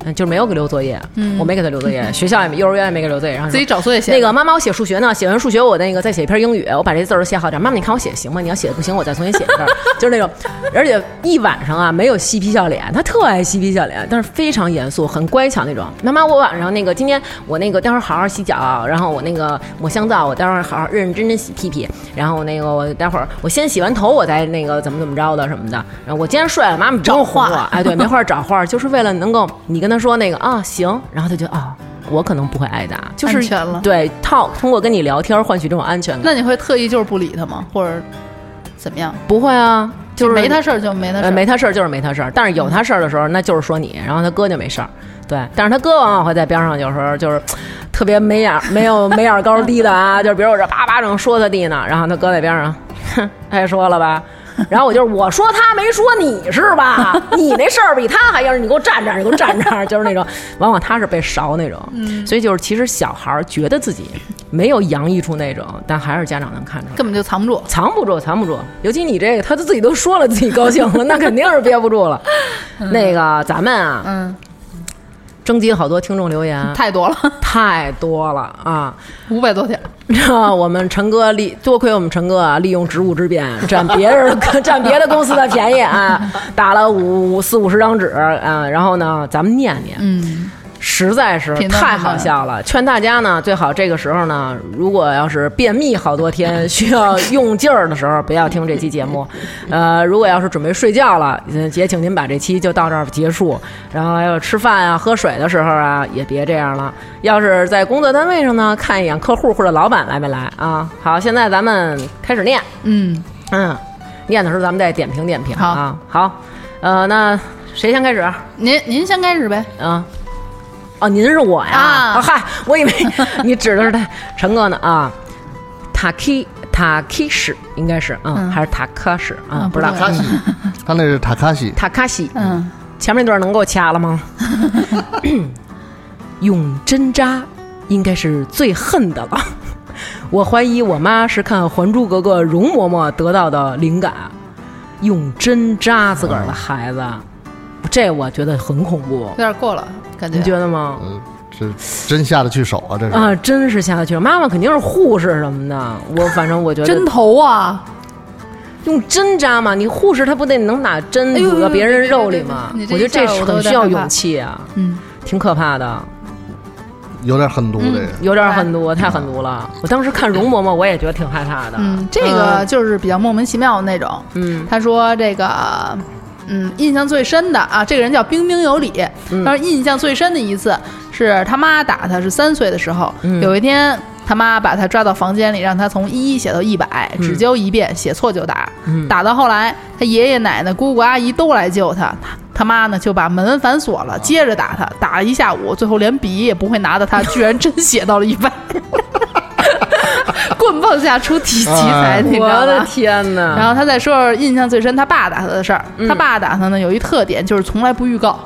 [SPEAKER 2] 嗯就是没有给留作业，我没给他留作业，学校也没，幼儿园也没给留作业，然后
[SPEAKER 4] 自己找作业写。
[SPEAKER 2] 那个妈妈，我写数学呢，写完数学我那个再写一篇英语，我把这字儿都写好点。妈妈，你看我写的行吗？你要写的不行，我再重新写一遍。[laughs] 就是那种，而且一晚上啊没有嬉皮笑脸，他特爱嬉皮笑脸，但是非常严肃，很乖巧那种。妈妈，我晚上那个今天我那个待会儿好好洗脚，然后我那个抹香皂，我待会儿好好认认真真洗屁屁，然后那个我待会儿我先洗完头，我再那个怎么怎么着的什么的。然后我今天睡了，妈妈不用哄我，哎，对，没话找话，就是为了能够你跟他说那个啊行，然后他就啊。我可能不会挨打，就是
[SPEAKER 4] 安全了
[SPEAKER 2] 对，套通过跟你聊天换取这种安全感。
[SPEAKER 4] 那你会特意就是不理他吗？或者怎么样？
[SPEAKER 2] 不会啊，就是
[SPEAKER 4] 没他事儿就没他事
[SPEAKER 2] 呃，
[SPEAKER 4] 儿。
[SPEAKER 2] 没他事儿就是没他事儿，但是有他事儿的时候，那就是说你，然后他哥就没事儿。对，但是他哥往往会在边上，有时候就是特别没眼儿、[laughs] 没有没眼儿高低的啊，就是比如我这叭叭正说他弟呢，然后他哥在边上，哼，爱说了吧。然后我就是我说他没说你是吧？你那事儿比他还要，你给我站这儿，你给我站这儿，就是那种，往往他是被勺那种。所以就是其实小孩儿觉得自己没有洋溢出那种，但还是家长能看出来。
[SPEAKER 4] 根本就藏不住。
[SPEAKER 2] 藏不住，藏不住。尤其你这个，他都自己都说了自己高兴了，那肯定是憋不住了。[laughs] 那个咱们啊，
[SPEAKER 4] 嗯，
[SPEAKER 2] 征集好多听众留言，
[SPEAKER 4] 太多了，
[SPEAKER 2] 太多了啊！
[SPEAKER 4] 五百多条。[laughs]
[SPEAKER 2] 我们陈哥利，多亏我们陈哥啊，利用职务之便，占别人 [laughs] 占别的公司的便宜啊，打了五五四五十张纸啊，然后呢，咱们念念。实在是太好笑了，劝大家呢，最好这个时候呢，如果要是便秘好多天，需要用劲儿的时候，不要听这期节目。[laughs] 呃，如果要是准备睡觉了，呃也请您把这期就到这儿结束。然后还有吃饭啊、喝水的时候啊，也别这样了。要是在工作单位上呢，看一眼客户或者老板来没来啊。好，现在咱们开始念。
[SPEAKER 4] 嗯，
[SPEAKER 2] 嗯，念的时候咱们再点评点评啊。好，呃，那谁先开始？
[SPEAKER 4] 您您先开始呗。
[SPEAKER 2] 啊，哦，您是我呀？
[SPEAKER 4] 啊
[SPEAKER 2] 嗨，我以为 [laughs] 你指的是他陈哥呢啊。塔 k 塔 k 史应该是，嗯，
[SPEAKER 4] 嗯
[SPEAKER 2] 还是塔卡史啊？不知道
[SPEAKER 4] 不。
[SPEAKER 5] 卡西，他那是塔卡西，
[SPEAKER 2] 塔卡西，
[SPEAKER 4] 嗯，
[SPEAKER 2] 前面那段能给我掐了吗？[laughs] 用针扎应该是最恨的了。我怀疑我妈是看《还珠格格》容嬷嬷得到的灵感，用针扎自个儿的孩子，这我觉得很恐怖
[SPEAKER 4] 有，点过了，感觉。
[SPEAKER 2] 你觉得吗？
[SPEAKER 5] 嗯，这真下得去手啊，这是。
[SPEAKER 2] 啊，真是下得去手。妈妈肯定是护士什么的，我反正我觉得
[SPEAKER 4] 针头啊，
[SPEAKER 2] 用针扎嘛，你护士他不得能拿针
[SPEAKER 4] 哎呦
[SPEAKER 2] 堵到别人肉里吗？我觉得这很需要勇气啊，
[SPEAKER 4] 嗯，
[SPEAKER 2] 挺可怕的。
[SPEAKER 5] 有点狠毒，这个。
[SPEAKER 2] 有点狠毒，太狠毒了。我当时看容嬷嬷，我也觉得挺害怕的。
[SPEAKER 4] 嗯，这个就是比较莫名其妙的那种。
[SPEAKER 2] 嗯，
[SPEAKER 4] 他说这个，嗯，印象最深的啊，这个人叫彬彬有礼。
[SPEAKER 2] 嗯
[SPEAKER 4] 他说印象最深的一次是他妈打他，是三岁的时候。
[SPEAKER 2] 嗯
[SPEAKER 4] 有一天，他妈把他抓到房间里，让他从一写到一百，只教一遍，写错就打。
[SPEAKER 2] 嗯
[SPEAKER 4] 打到后来，他爷爷奶奶、姑姑阿姨都来救他，他他妈呢就把门反锁了，接着打他，打了一下午，最后连笔也不会拿的他，居然真写到了一百。棍棒下出题奇才，你知道吗？
[SPEAKER 2] 我的天哪！
[SPEAKER 4] 然后他再说说印象最深他爸打他的事儿。他爸打他呢有一特点，就是从来不预告，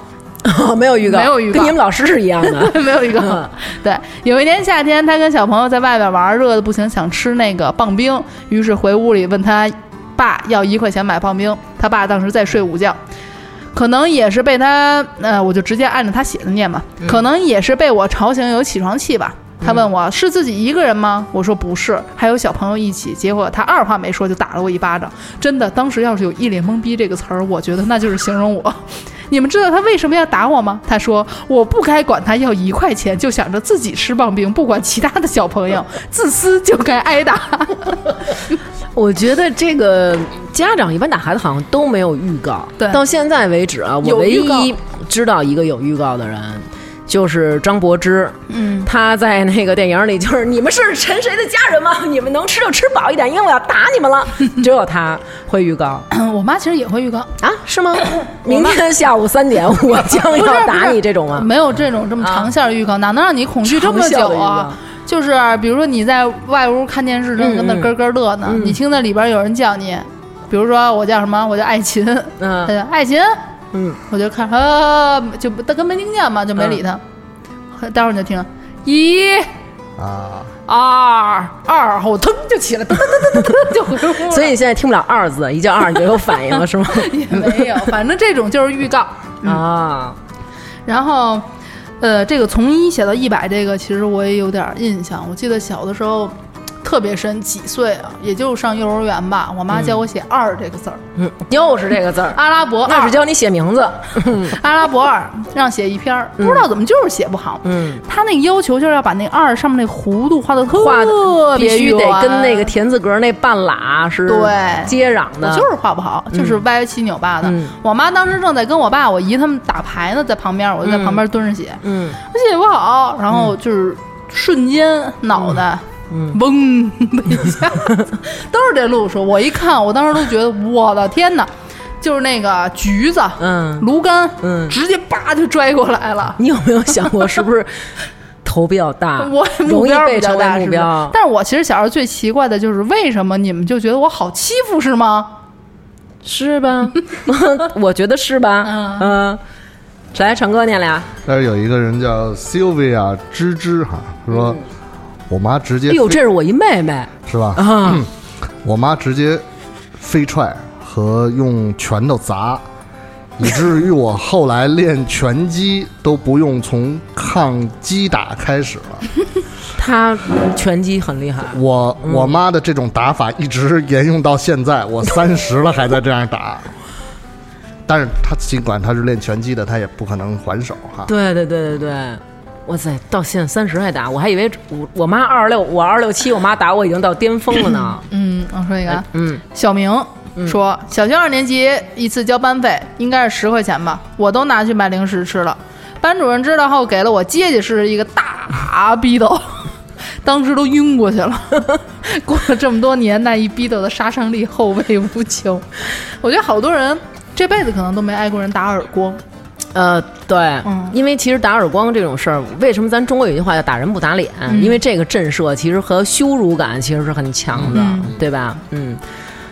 [SPEAKER 2] 后 [laughs] 没有预告，
[SPEAKER 4] 没有预告
[SPEAKER 2] 跟你们老师是一样的。[laughs]
[SPEAKER 4] 没有预告
[SPEAKER 2] 嗯。
[SPEAKER 4] 对，有一年夏天，他跟小朋友在外边玩，热的不行，想吃那个棒冰，于是回屋里问他爸要一块钱买棒冰。他爸当时在睡午觉。可能也是被他，呃，我就直接按照他写的念吧。可能也是被我吵醒，有起床气吧。他问我是自己一个人吗？我说不是，还有小朋友一起。结果他二话没说就打了我一巴掌。真的，当时要是有一脸懵逼这个词儿，我觉得那就是形容我。[laughs] 你们知道他为什么要打我吗？他说我不该管他要一块钱，就想着自己吃棒冰，不管其他的小朋友，自私就该挨打。[laughs]
[SPEAKER 2] 我觉得这个家长一般打孩子好像都没有预告。
[SPEAKER 4] 对
[SPEAKER 2] 到现在为止啊，我唯一知道一个有预告的人。就是张柏芝，
[SPEAKER 4] 嗯，
[SPEAKER 2] 她在那个电影里就是你们是陈谁的家人吗？[laughs] 你们能吃就吃饱一点，因为我要打你们了。只有他会预告 [coughs]
[SPEAKER 4] 我妈其实也会预告，
[SPEAKER 2] 啊？是吗？[coughs] 明天下午三点我将要打你这种吗？
[SPEAKER 4] 没有这种这么长线儿预告，哪能让你恐惧这么久啊？就是比如说你在外屋看电视，正跟那咯咯乐呢，
[SPEAKER 2] 嗯
[SPEAKER 4] 你听那里边有人叫你，比如说我叫什么，我叫爱琴，
[SPEAKER 2] 嗯
[SPEAKER 4] 叫爱琴，
[SPEAKER 2] 嗯，
[SPEAKER 4] 我就看啊，就他跟没听见嘛，就没理他。待会儿你就听一。
[SPEAKER 5] 啊，
[SPEAKER 4] 二二，我腾就起来，噔噔噔噔噔噔就回屋了。[laughs]
[SPEAKER 2] 所以你现在听不了二字，一叫二你就有反应了，是吗？[laughs]
[SPEAKER 4] 也没有，反正这种就是预告。
[SPEAKER 2] 啊，
[SPEAKER 4] 然后，呃，这个从一写到一百，这个其实我也有点印象。我记得小的时候特别深，几岁啊？也就上幼儿园吧。我妈教我写“二”这个字儿，
[SPEAKER 2] 嗯，又是这个字儿，
[SPEAKER 4] 阿拉伯二，
[SPEAKER 2] 那是教你写名字。[laughs]
[SPEAKER 4] 阿拉伯二，让写一篇儿，不知道怎么就是写不好。
[SPEAKER 2] 嗯，
[SPEAKER 4] 他那个要求就是要把那二上面那弧度画的特别
[SPEAKER 2] 必须得
[SPEAKER 4] 圆。
[SPEAKER 2] 跟那个田字格那半拉是
[SPEAKER 4] 对。
[SPEAKER 2] 接壤的，
[SPEAKER 4] 我就是画不好，就是歪七扭八的。
[SPEAKER 2] 嗯。
[SPEAKER 4] 我妈当时正在跟我爸、我姨他们打牌呢，在旁边，我就在旁边蹲着写，
[SPEAKER 2] 嗯。
[SPEAKER 4] 我写不好，然后就是瞬间脑袋。
[SPEAKER 2] 嗯
[SPEAKER 4] 嗡的 [laughs] 一下，都是这路数。我一看，我当时都觉得我的天哪，就是那个橘子、
[SPEAKER 2] 嗯
[SPEAKER 4] 芦柑，
[SPEAKER 2] 嗯，
[SPEAKER 4] 直接叭就拽过来了。
[SPEAKER 2] 你有没有想过是不是头比较大，[laughs]
[SPEAKER 4] 我目
[SPEAKER 2] 容易
[SPEAKER 4] 标
[SPEAKER 2] 被成为
[SPEAKER 4] 比较大，
[SPEAKER 2] 目标？
[SPEAKER 4] 但是我其实小时候最奇怪的就是，为什么你们就觉得我好欺负是吗？
[SPEAKER 2] 是吧？[laughs] 我觉得是吧？
[SPEAKER 4] 嗯
[SPEAKER 2] 嗯，谁？成哥念俩？
[SPEAKER 5] 但是有一个人叫 Sylvia 芝芝哈，说我妈直接
[SPEAKER 2] 哎呦，这是我一妹妹
[SPEAKER 5] 是吧？
[SPEAKER 2] 啊！
[SPEAKER 5] 我妈直接飞踹和用拳头砸，以至于我后来练拳击都不用从抗击打开始了。[laughs]
[SPEAKER 2] 她拳击很厉害，
[SPEAKER 5] 我我妈的这种打法一直沿用到现在，我三十了还在这样打。但是她尽管她是练拳击的，她也不可能还手哈。
[SPEAKER 2] 对对对对对，哇塞，到现在三十还打，我还以为我我妈二十六，我二十六七，我妈打我已经到巅峰了呢。
[SPEAKER 4] 嗯，我说一个啊，
[SPEAKER 2] 嗯，
[SPEAKER 4] 小明说，小学二年级一次交班费应该是十块钱吧，我都拿去买零食吃了。班主任知道后给了我结结实实一个大逼斗，[laughs] 当时都晕过去了。[laughs] 过了这么多年，那一逼斗的杀伤力后味无穷。我觉得好多人这辈子可能都没挨过人打耳光。
[SPEAKER 2] 呃，对，
[SPEAKER 4] 嗯。
[SPEAKER 2] 因为其实打耳光这种事儿，为什么咱中国有句话叫打人不打脸？
[SPEAKER 4] 嗯。
[SPEAKER 2] 因为这个震慑其实和羞辱感其实是很强的，
[SPEAKER 4] 嗯。
[SPEAKER 2] 对吧？嗯，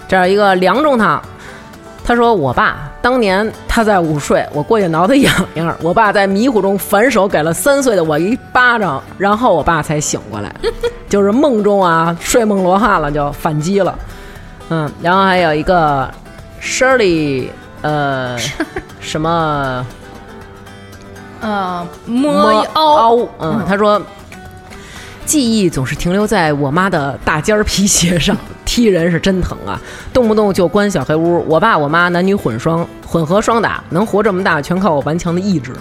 [SPEAKER 2] 这儿一个梁中堂，他说我爸当年他在午睡，我过去挠他痒痒，我爸在迷糊中反手给了三岁的我一巴掌，然后我爸才醒过来，[laughs] 就是梦中啊睡梦罗汉了就反击了，嗯，然后还有一个 Shirley，呃，[laughs] 什么？
[SPEAKER 4] 呃，摸
[SPEAKER 2] 摸
[SPEAKER 4] 一凹，
[SPEAKER 2] 凹，嗯，他说，记忆总是停留在我妈的大尖儿皮鞋上，[laughs] 踢人是真疼啊，动不动就关小黑屋。我爸我妈男女混双，混合双打，能活这么大全靠我顽强的意志。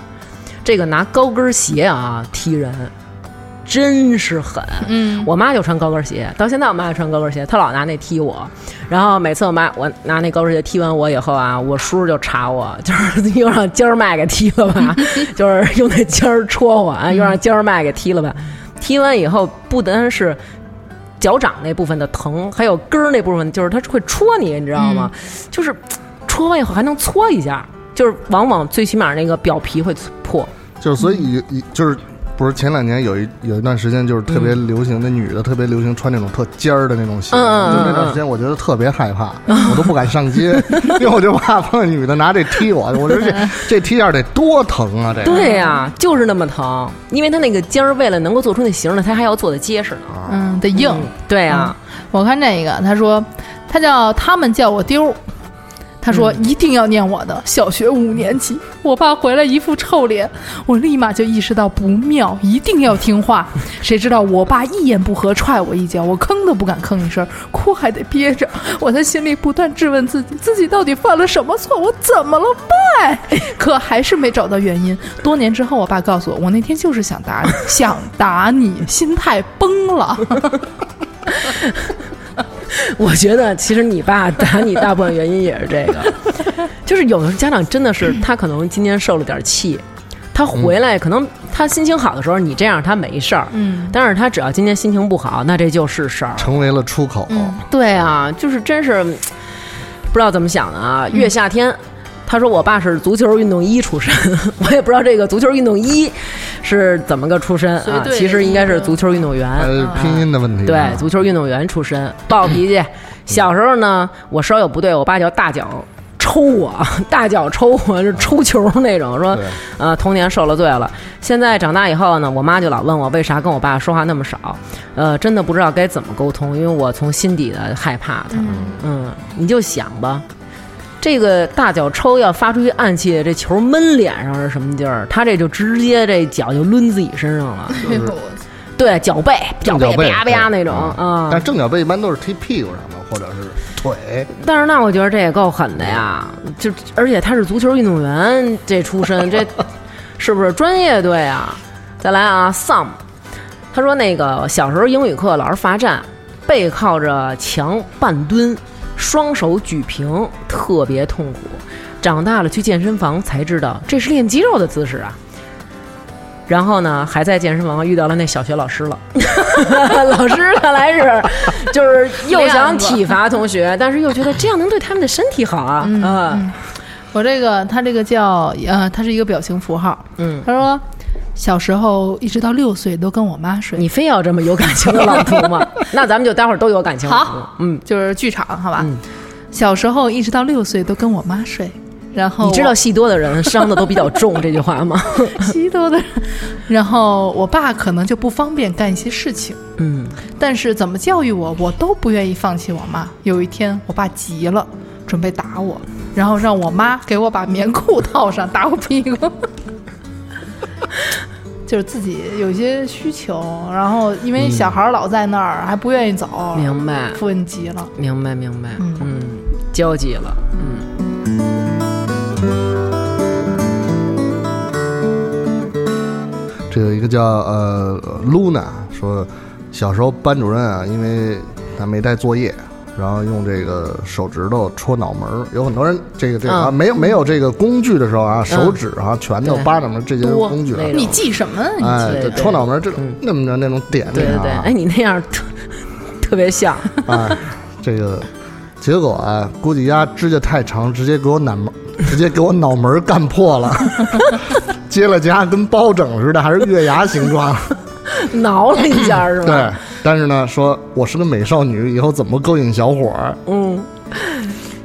[SPEAKER 2] 这个拿高跟鞋啊踢人，真是狠。
[SPEAKER 4] 嗯，
[SPEAKER 2] 我妈就穿高跟鞋，到现在我妈还穿高跟鞋，她老拿那踢我。然后每次我妈我拿那高跟鞋踢完我以后啊，我叔就查我，[laughs] 就是又让尖儿麦给踢了吧，[laughs] 就是用那尖儿戳我，啊又让尖儿麦给踢了吧。踢完以后，不单是脚掌那部分的疼，还有根儿那部分，就是它会戳你，你知道吗？就是戳完以后还能搓一下，就是往往最起码那个表皮会破。
[SPEAKER 5] 就是所以有就是不是前两年有一有一段时间就是特别流行，那女的特别流行穿那种特尖儿的那种鞋，就那段时间我觉得特别害怕，我都不敢上街，[laughs] 因为我就怕碰见女的拿这踢我，我说这这踢下得多疼啊！这个。
[SPEAKER 2] 对呀、就是那么疼，因为它那个尖儿为了能够做出那形儿来，它还要做的结实呢。
[SPEAKER 4] 嗯，得硬。
[SPEAKER 2] 嗯对呀、
[SPEAKER 4] 我看这个，他说他叫他们叫我丢儿，他说一定要念我的，小学五年级。我爸回来一副臭脸，我立马就意识到不妙，一定要听话。[laughs] 谁知道我爸一言不合踹我一脚，我吭都不敢吭一声，哭还得憋着。我在心里不断质问自己，自己到底犯了什么错？我怎么了，爸？可还是没找到原因。多年之后，我爸告诉我，我那天就是想打你，想打你，心态崩了。[laughs] [laughs]
[SPEAKER 2] 我觉得其实你爸打你大部分原因也是这个，[laughs] 就是有的家长真的是他可能今天受了点气，他回来可能他心情好的时候你这样他没事儿，
[SPEAKER 4] 嗯，
[SPEAKER 2] 但是他只要今天心情不好，那这就是事儿。
[SPEAKER 5] 成为了出口。
[SPEAKER 4] 嗯
[SPEAKER 2] 对啊，就是真是嗯不知道怎么想的啊。越夏天，他说我爸是足球运动一出身，[laughs] 我也不知道这个足球运动一是怎么个出身啊。其实应该是足球运动员。
[SPEAKER 5] 呃，拼音的问题。
[SPEAKER 2] 对，足球运动员出身，暴脾气。小时候呢，我稍有不对，我爸叫大脚抽我，[laughs] 大脚抽我，就抽球那种。说
[SPEAKER 5] 对，
[SPEAKER 2] 呃，童年受了罪了。现在长大以后呢，我妈就老问我为啥跟我爸说话那么少，呃，真的不知道该怎么沟通，因为我从心底的害怕他。嗯，你就想吧。这个大脚抽要发出去暗器，这球闷脸上是什么劲儿？他这就直接这脚就抡自己身上了，对，脚背，脚背
[SPEAKER 5] 正脚背
[SPEAKER 2] 啪啪那种
[SPEAKER 5] 对
[SPEAKER 2] 啊。
[SPEAKER 5] 但正脚背一般都是踢屁股上的，或者是腿。
[SPEAKER 2] 但是那我觉得这也够狠的呀，就而且他是足球运动员这出身，这是不是专业队啊？再来啊，Sam，他说那个小时候英语课老师罚站，背靠着墙半蹲，双手举平，特别痛苦。长大了去健身房才知道这是练肌肉的姿势啊。然后呢，还在健身房遇到了那小学老师了。[laughs] 老师看来是，就是又想体罚同学，[laughs] 但是又觉得这样能对他们的身体好啊。嗯
[SPEAKER 4] 我这个他这个叫呃，他是一个表情符号。
[SPEAKER 2] 嗯，
[SPEAKER 4] 他说小时候一直到六岁都跟我妈睡，
[SPEAKER 2] 你非要这么有感情的朗读吗？[laughs] 那咱们就待会儿都有感情。
[SPEAKER 4] 好
[SPEAKER 2] 嗯，
[SPEAKER 4] 就是剧场，好吧？
[SPEAKER 2] 嗯
[SPEAKER 4] 小时候一直到六岁都跟我妈睡，然后
[SPEAKER 2] 你知道戏多的人伤的都比较重这句话吗？[laughs]
[SPEAKER 4] 戏多的人，然后我爸可能就不方便干一些事情，
[SPEAKER 2] 嗯，
[SPEAKER 4] 但是怎么教育我，我都不愿意放弃我妈。有一天，我爸急了，准备打我，然后让我妈给我把棉裤套上，打我屁股。[laughs] 就是自己有一些需求，然后因为小孩老在那儿，还不愿意走，
[SPEAKER 2] 明白，
[SPEAKER 4] 父亲急了。
[SPEAKER 2] 明白，明白。
[SPEAKER 4] 嗯
[SPEAKER 2] 嗯，焦急了。嗯，
[SPEAKER 5] 这有一个叫呃 Luna 说，小时候班主任啊，因为他没带作业，然后用这个手指头戳脑门儿。有很多人这个这个、啊、
[SPEAKER 2] 嗯
[SPEAKER 5] 没有没有这个工具的时候啊，手指啊、拳头、
[SPEAKER 2] 对
[SPEAKER 5] 巴掌的这些
[SPEAKER 2] 多
[SPEAKER 5] 工具啊
[SPEAKER 2] 那，种
[SPEAKER 4] 你记什么？你
[SPEAKER 5] 哎，
[SPEAKER 2] 对对
[SPEAKER 5] 戳脑门儿这
[SPEAKER 2] 嗯
[SPEAKER 5] 那么着那种点
[SPEAKER 2] 对对对。哎，你那样特特别像。[laughs]
[SPEAKER 5] 哎，这个结果啊，估计丫指甲太长，直接给我脑门直接给我脑门儿干破了，[laughs] 接了痂跟包拯似的，还是月牙形状。[laughs]
[SPEAKER 2] 挠了一下是吧？
[SPEAKER 5] 对，但是呢，说我是个美少女，以后怎么勾引小伙儿？
[SPEAKER 2] 嗯，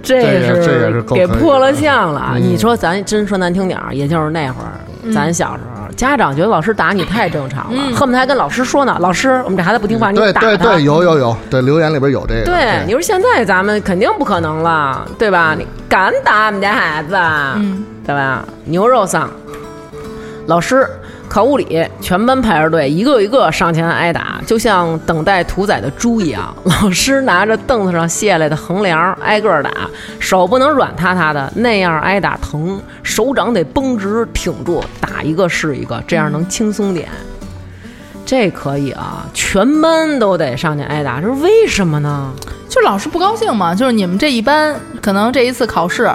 [SPEAKER 2] 这
[SPEAKER 5] 这个这也是
[SPEAKER 2] 给破了相了。
[SPEAKER 5] 嗯
[SPEAKER 2] 你说咱真说难听点儿，也就是那会儿，咱小时候，家长觉得老师打你太正常了，恨不得还跟老师说呢：“老师，我们这孩子不听话，你
[SPEAKER 5] 对
[SPEAKER 2] 打他。
[SPEAKER 5] 对对，有有有，对留言里边有这个。
[SPEAKER 2] 对，你说现在咱们肯定不可能了，对吧？你敢打我们家孩子，
[SPEAKER 4] 嗯，
[SPEAKER 2] 对吧？牛肉嗓，老师考物理，全班排着队，一个一个上前挨打，就像等待屠宰的猪一样。[laughs] 老师拿着凳子上卸来的横梁，挨个打，手不能软塌塌的，那样挨打疼，手掌得绷直挺住，打一个是一个，这样能轻松点。这可以啊，全班都得上去挨打，这是为什么呢？
[SPEAKER 4] 就老师不高兴嘛，就是你们这一班可能这一次考试。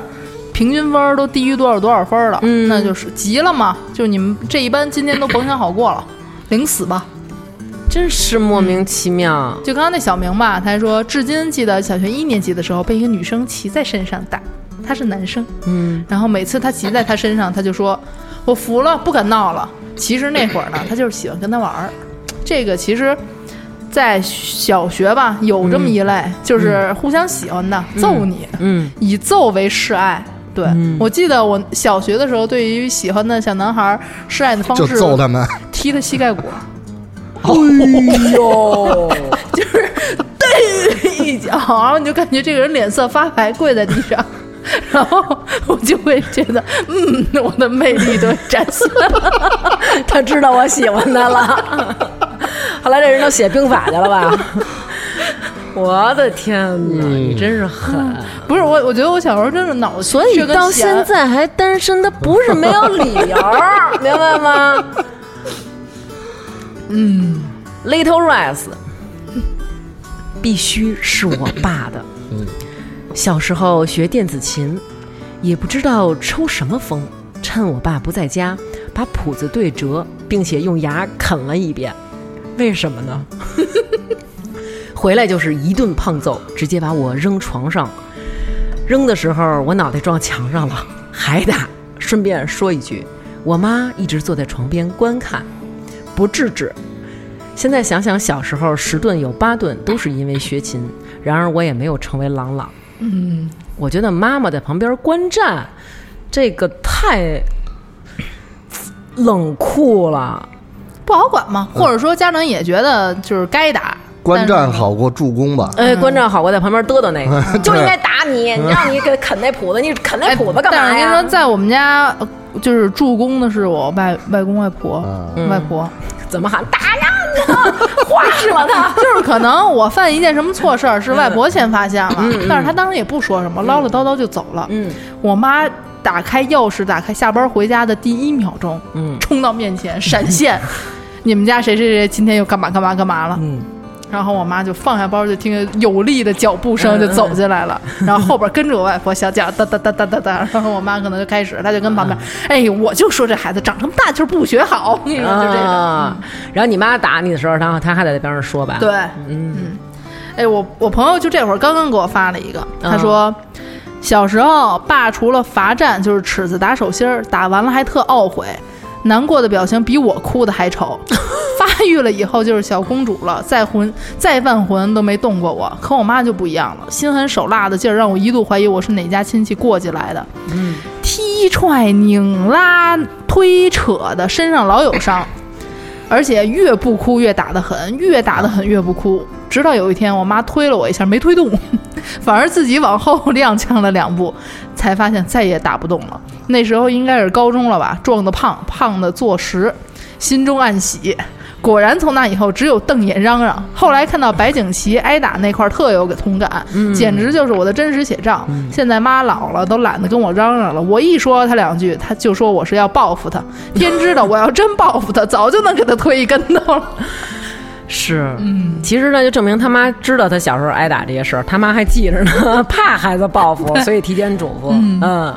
[SPEAKER 4] 平均分儿都低于多少多少分儿了，
[SPEAKER 2] 嗯
[SPEAKER 4] 那就是急了嘛。就你们这一班今天都甭想好过了，[laughs] 领死吧。
[SPEAKER 2] 真是莫名其妙。
[SPEAKER 4] 就刚刚那小明吧，他说至今记得小学一年级的时候被一个女生骑在身上打，他是男生，
[SPEAKER 2] 嗯，
[SPEAKER 4] 然后每次他骑在他身上，他就说：“我服了，不敢闹了。”其实那会儿呢，[laughs] 他就是喜欢跟他玩儿。这个其实，在小学吧有这么一类，就是互相喜欢的，揍你，
[SPEAKER 2] 嗯，
[SPEAKER 4] 以揍为示爱。对、我记得我小学的时候，对于喜欢的小男孩示爱的方
[SPEAKER 5] 就
[SPEAKER 4] 式，
[SPEAKER 5] 揍他们。
[SPEAKER 4] 踢他膝盖骨，[laughs]
[SPEAKER 2] 哎呦，[laughs]
[SPEAKER 4] 一脚，然后你就感觉这个人脸色发白，跪在地上。[laughs] 然后我就会觉得，嗯，我的魅力都展现了。
[SPEAKER 2] 他知道我喜欢他了。后来这人都写兵法去了吧？我的天哪，你真是狠！
[SPEAKER 4] 不是我，我觉得我小时候真是脑子
[SPEAKER 2] 所以到现在还单身，他不是没有理由，[laughs] 明白吗？嗯，Little Rice 必须是我爸的。
[SPEAKER 5] 嗯，
[SPEAKER 2] 小时候学电子琴，也不知道抽什么风，趁我爸不在家，把谱子对折，并且用牙啃了一遍。为什么呢？[laughs] 回来就是一顿胖揍，直接把我扔床上。扔的时候，我脑袋撞墙上了，还打。顺便说一句，我妈一直坐在床边观看，不制止。现在想想，小时候十顿有八顿都是因为学琴，然而我也没有成为朗朗。嗯，我觉得妈妈在旁边观战，这个太冷酷了。
[SPEAKER 4] 不好管嘛，或者说家长也觉得就是该打，
[SPEAKER 5] 观战好过助攻吧？
[SPEAKER 2] 哎，观战好，过在旁边嘚嘚那个，[laughs] 就应该打你，你让你给啃那谱子，你啃那
[SPEAKER 4] 哎
[SPEAKER 2] 谱子干嘛呀
[SPEAKER 4] 但是我跟你说，？在我们家呃就是助攻的是我外外公外婆、
[SPEAKER 5] 嗯
[SPEAKER 4] 外婆，
[SPEAKER 2] 怎么喊打让呢？[laughs] 花死了他！[laughs]
[SPEAKER 4] 就是可能我犯一件什么错事儿，是外婆先发现了，
[SPEAKER 2] 嗯
[SPEAKER 4] 但是她当时也不说什么，唠唠叨叨就走了。
[SPEAKER 2] 嗯
[SPEAKER 4] 我妈打开钥匙，打开下班回家的第一秒钟，
[SPEAKER 2] 嗯
[SPEAKER 4] 冲到面前闪现，你们家谁谁谁今天又干嘛干嘛干嘛了？
[SPEAKER 2] 嗯，
[SPEAKER 4] 然后我妈就放下包，就听见有力的脚步声就走进来了，然后后边跟着我外婆小脚哒哒哒哒哒哒，然后我妈可能就开始，她就跟旁边，哎，我就说这孩子长这么大就是不学好，你说就这种。
[SPEAKER 2] 啊。然后你妈打你的时候，然后她还在那边上说吧？
[SPEAKER 4] 对，
[SPEAKER 2] 嗯
[SPEAKER 4] 哎，我我朋友就这会儿刚刚给我发了一个，他说。小时候，爸除了罚站就是尺子打手心儿，打完了还特懊悔，难过的表情比我哭的还丑。[laughs] 发育了以后就是小公主了，再混再犯浑都没动过我。可我妈就不一样了，心狠手辣的劲儿让我一度怀疑我是哪家亲戚过继来的。
[SPEAKER 2] 嗯，
[SPEAKER 4] 踢踹、拧拉、推扯的，身上老有伤，而且越不哭越打得狠，越打得狠越不哭。直到有一天，我妈推了我一下，没推动，[laughs] 反而自己往后踉跄了两步，才发现再也打不动了。那时候应该是高中了吧，壮的胖，胖的坐实，心中暗喜。果然，从那以后只有瞪眼嚷嚷。后来看到白景琦挨打那块儿，特有个同感，简直就是我的真实写照。现在妈老了，都懒得跟我嚷嚷了。我一说他两句，他就说我是要报复他。[laughs] 天知道，我要真报复他，早就能给他推一跟头了。
[SPEAKER 2] 是，嗯，其实呢，就证明他妈知道他小时候挨打这些事儿，他妈还记着呢，[laughs] 怕孩子报复，所以提前嘱咐。嗯，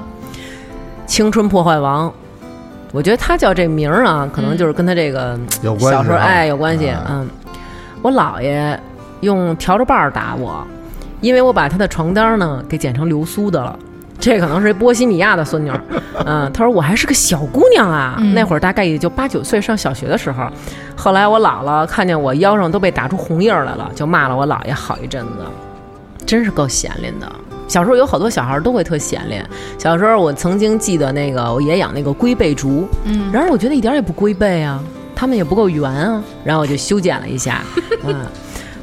[SPEAKER 2] 青春破坏王，我觉得他叫这名儿啊，可能就是跟他这个
[SPEAKER 5] 有关系
[SPEAKER 2] 小时候
[SPEAKER 5] 啊
[SPEAKER 2] 哎有关系。
[SPEAKER 5] 啊
[SPEAKER 2] 嗯，我姥爷用笤帚棒儿打我，因为我把他的床单呢给剪成流苏的了。这可能是波西米亚的孙女儿。[laughs] 嗯，她说我还是个小姑娘啊，
[SPEAKER 4] 嗯
[SPEAKER 2] 那会儿大概也就八九岁，上小学的时候。后来我姥姥看见我腰上都被打出红印儿来了，就骂了我姥爷好一阵子，真是够闲练的。小时候有好多小孩儿都会特闲练。小时候我曾经记得那个我爷养那个龟背竹，
[SPEAKER 4] 嗯，
[SPEAKER 2] 然而我觉得一点儿也不龟背啊，它们也不够圆啊，然后我就修剪了一下，[laughs] 嗯，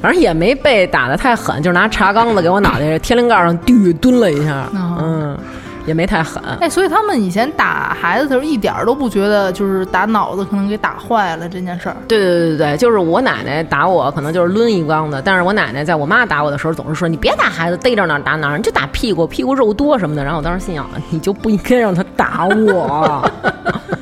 [SPEAKER 2] 反正也没被打得太狠，就是拿茶缸子给我脑袋天灵盖上嘟蹲了一下，
[SPEAKER 4] 哦。
[SPEAKER 2] 嗯，也没太狠。
[SPEAKER 4] 哎，所以他们以前打孩子的时候一点儿都不觉得就是打脑子可能给打坏了这件事儿。
[SPEAKER 2] 对对对对对，就是我奶奶打我，可能就是抡一缸子，但是我奶奶在我妈打我的时候，总是说你别打孩子，逮着哪儿打哪儿，你就打屁股，屁股肉多什么的。然后我当时心想，你就不应该让他打我。[laughs]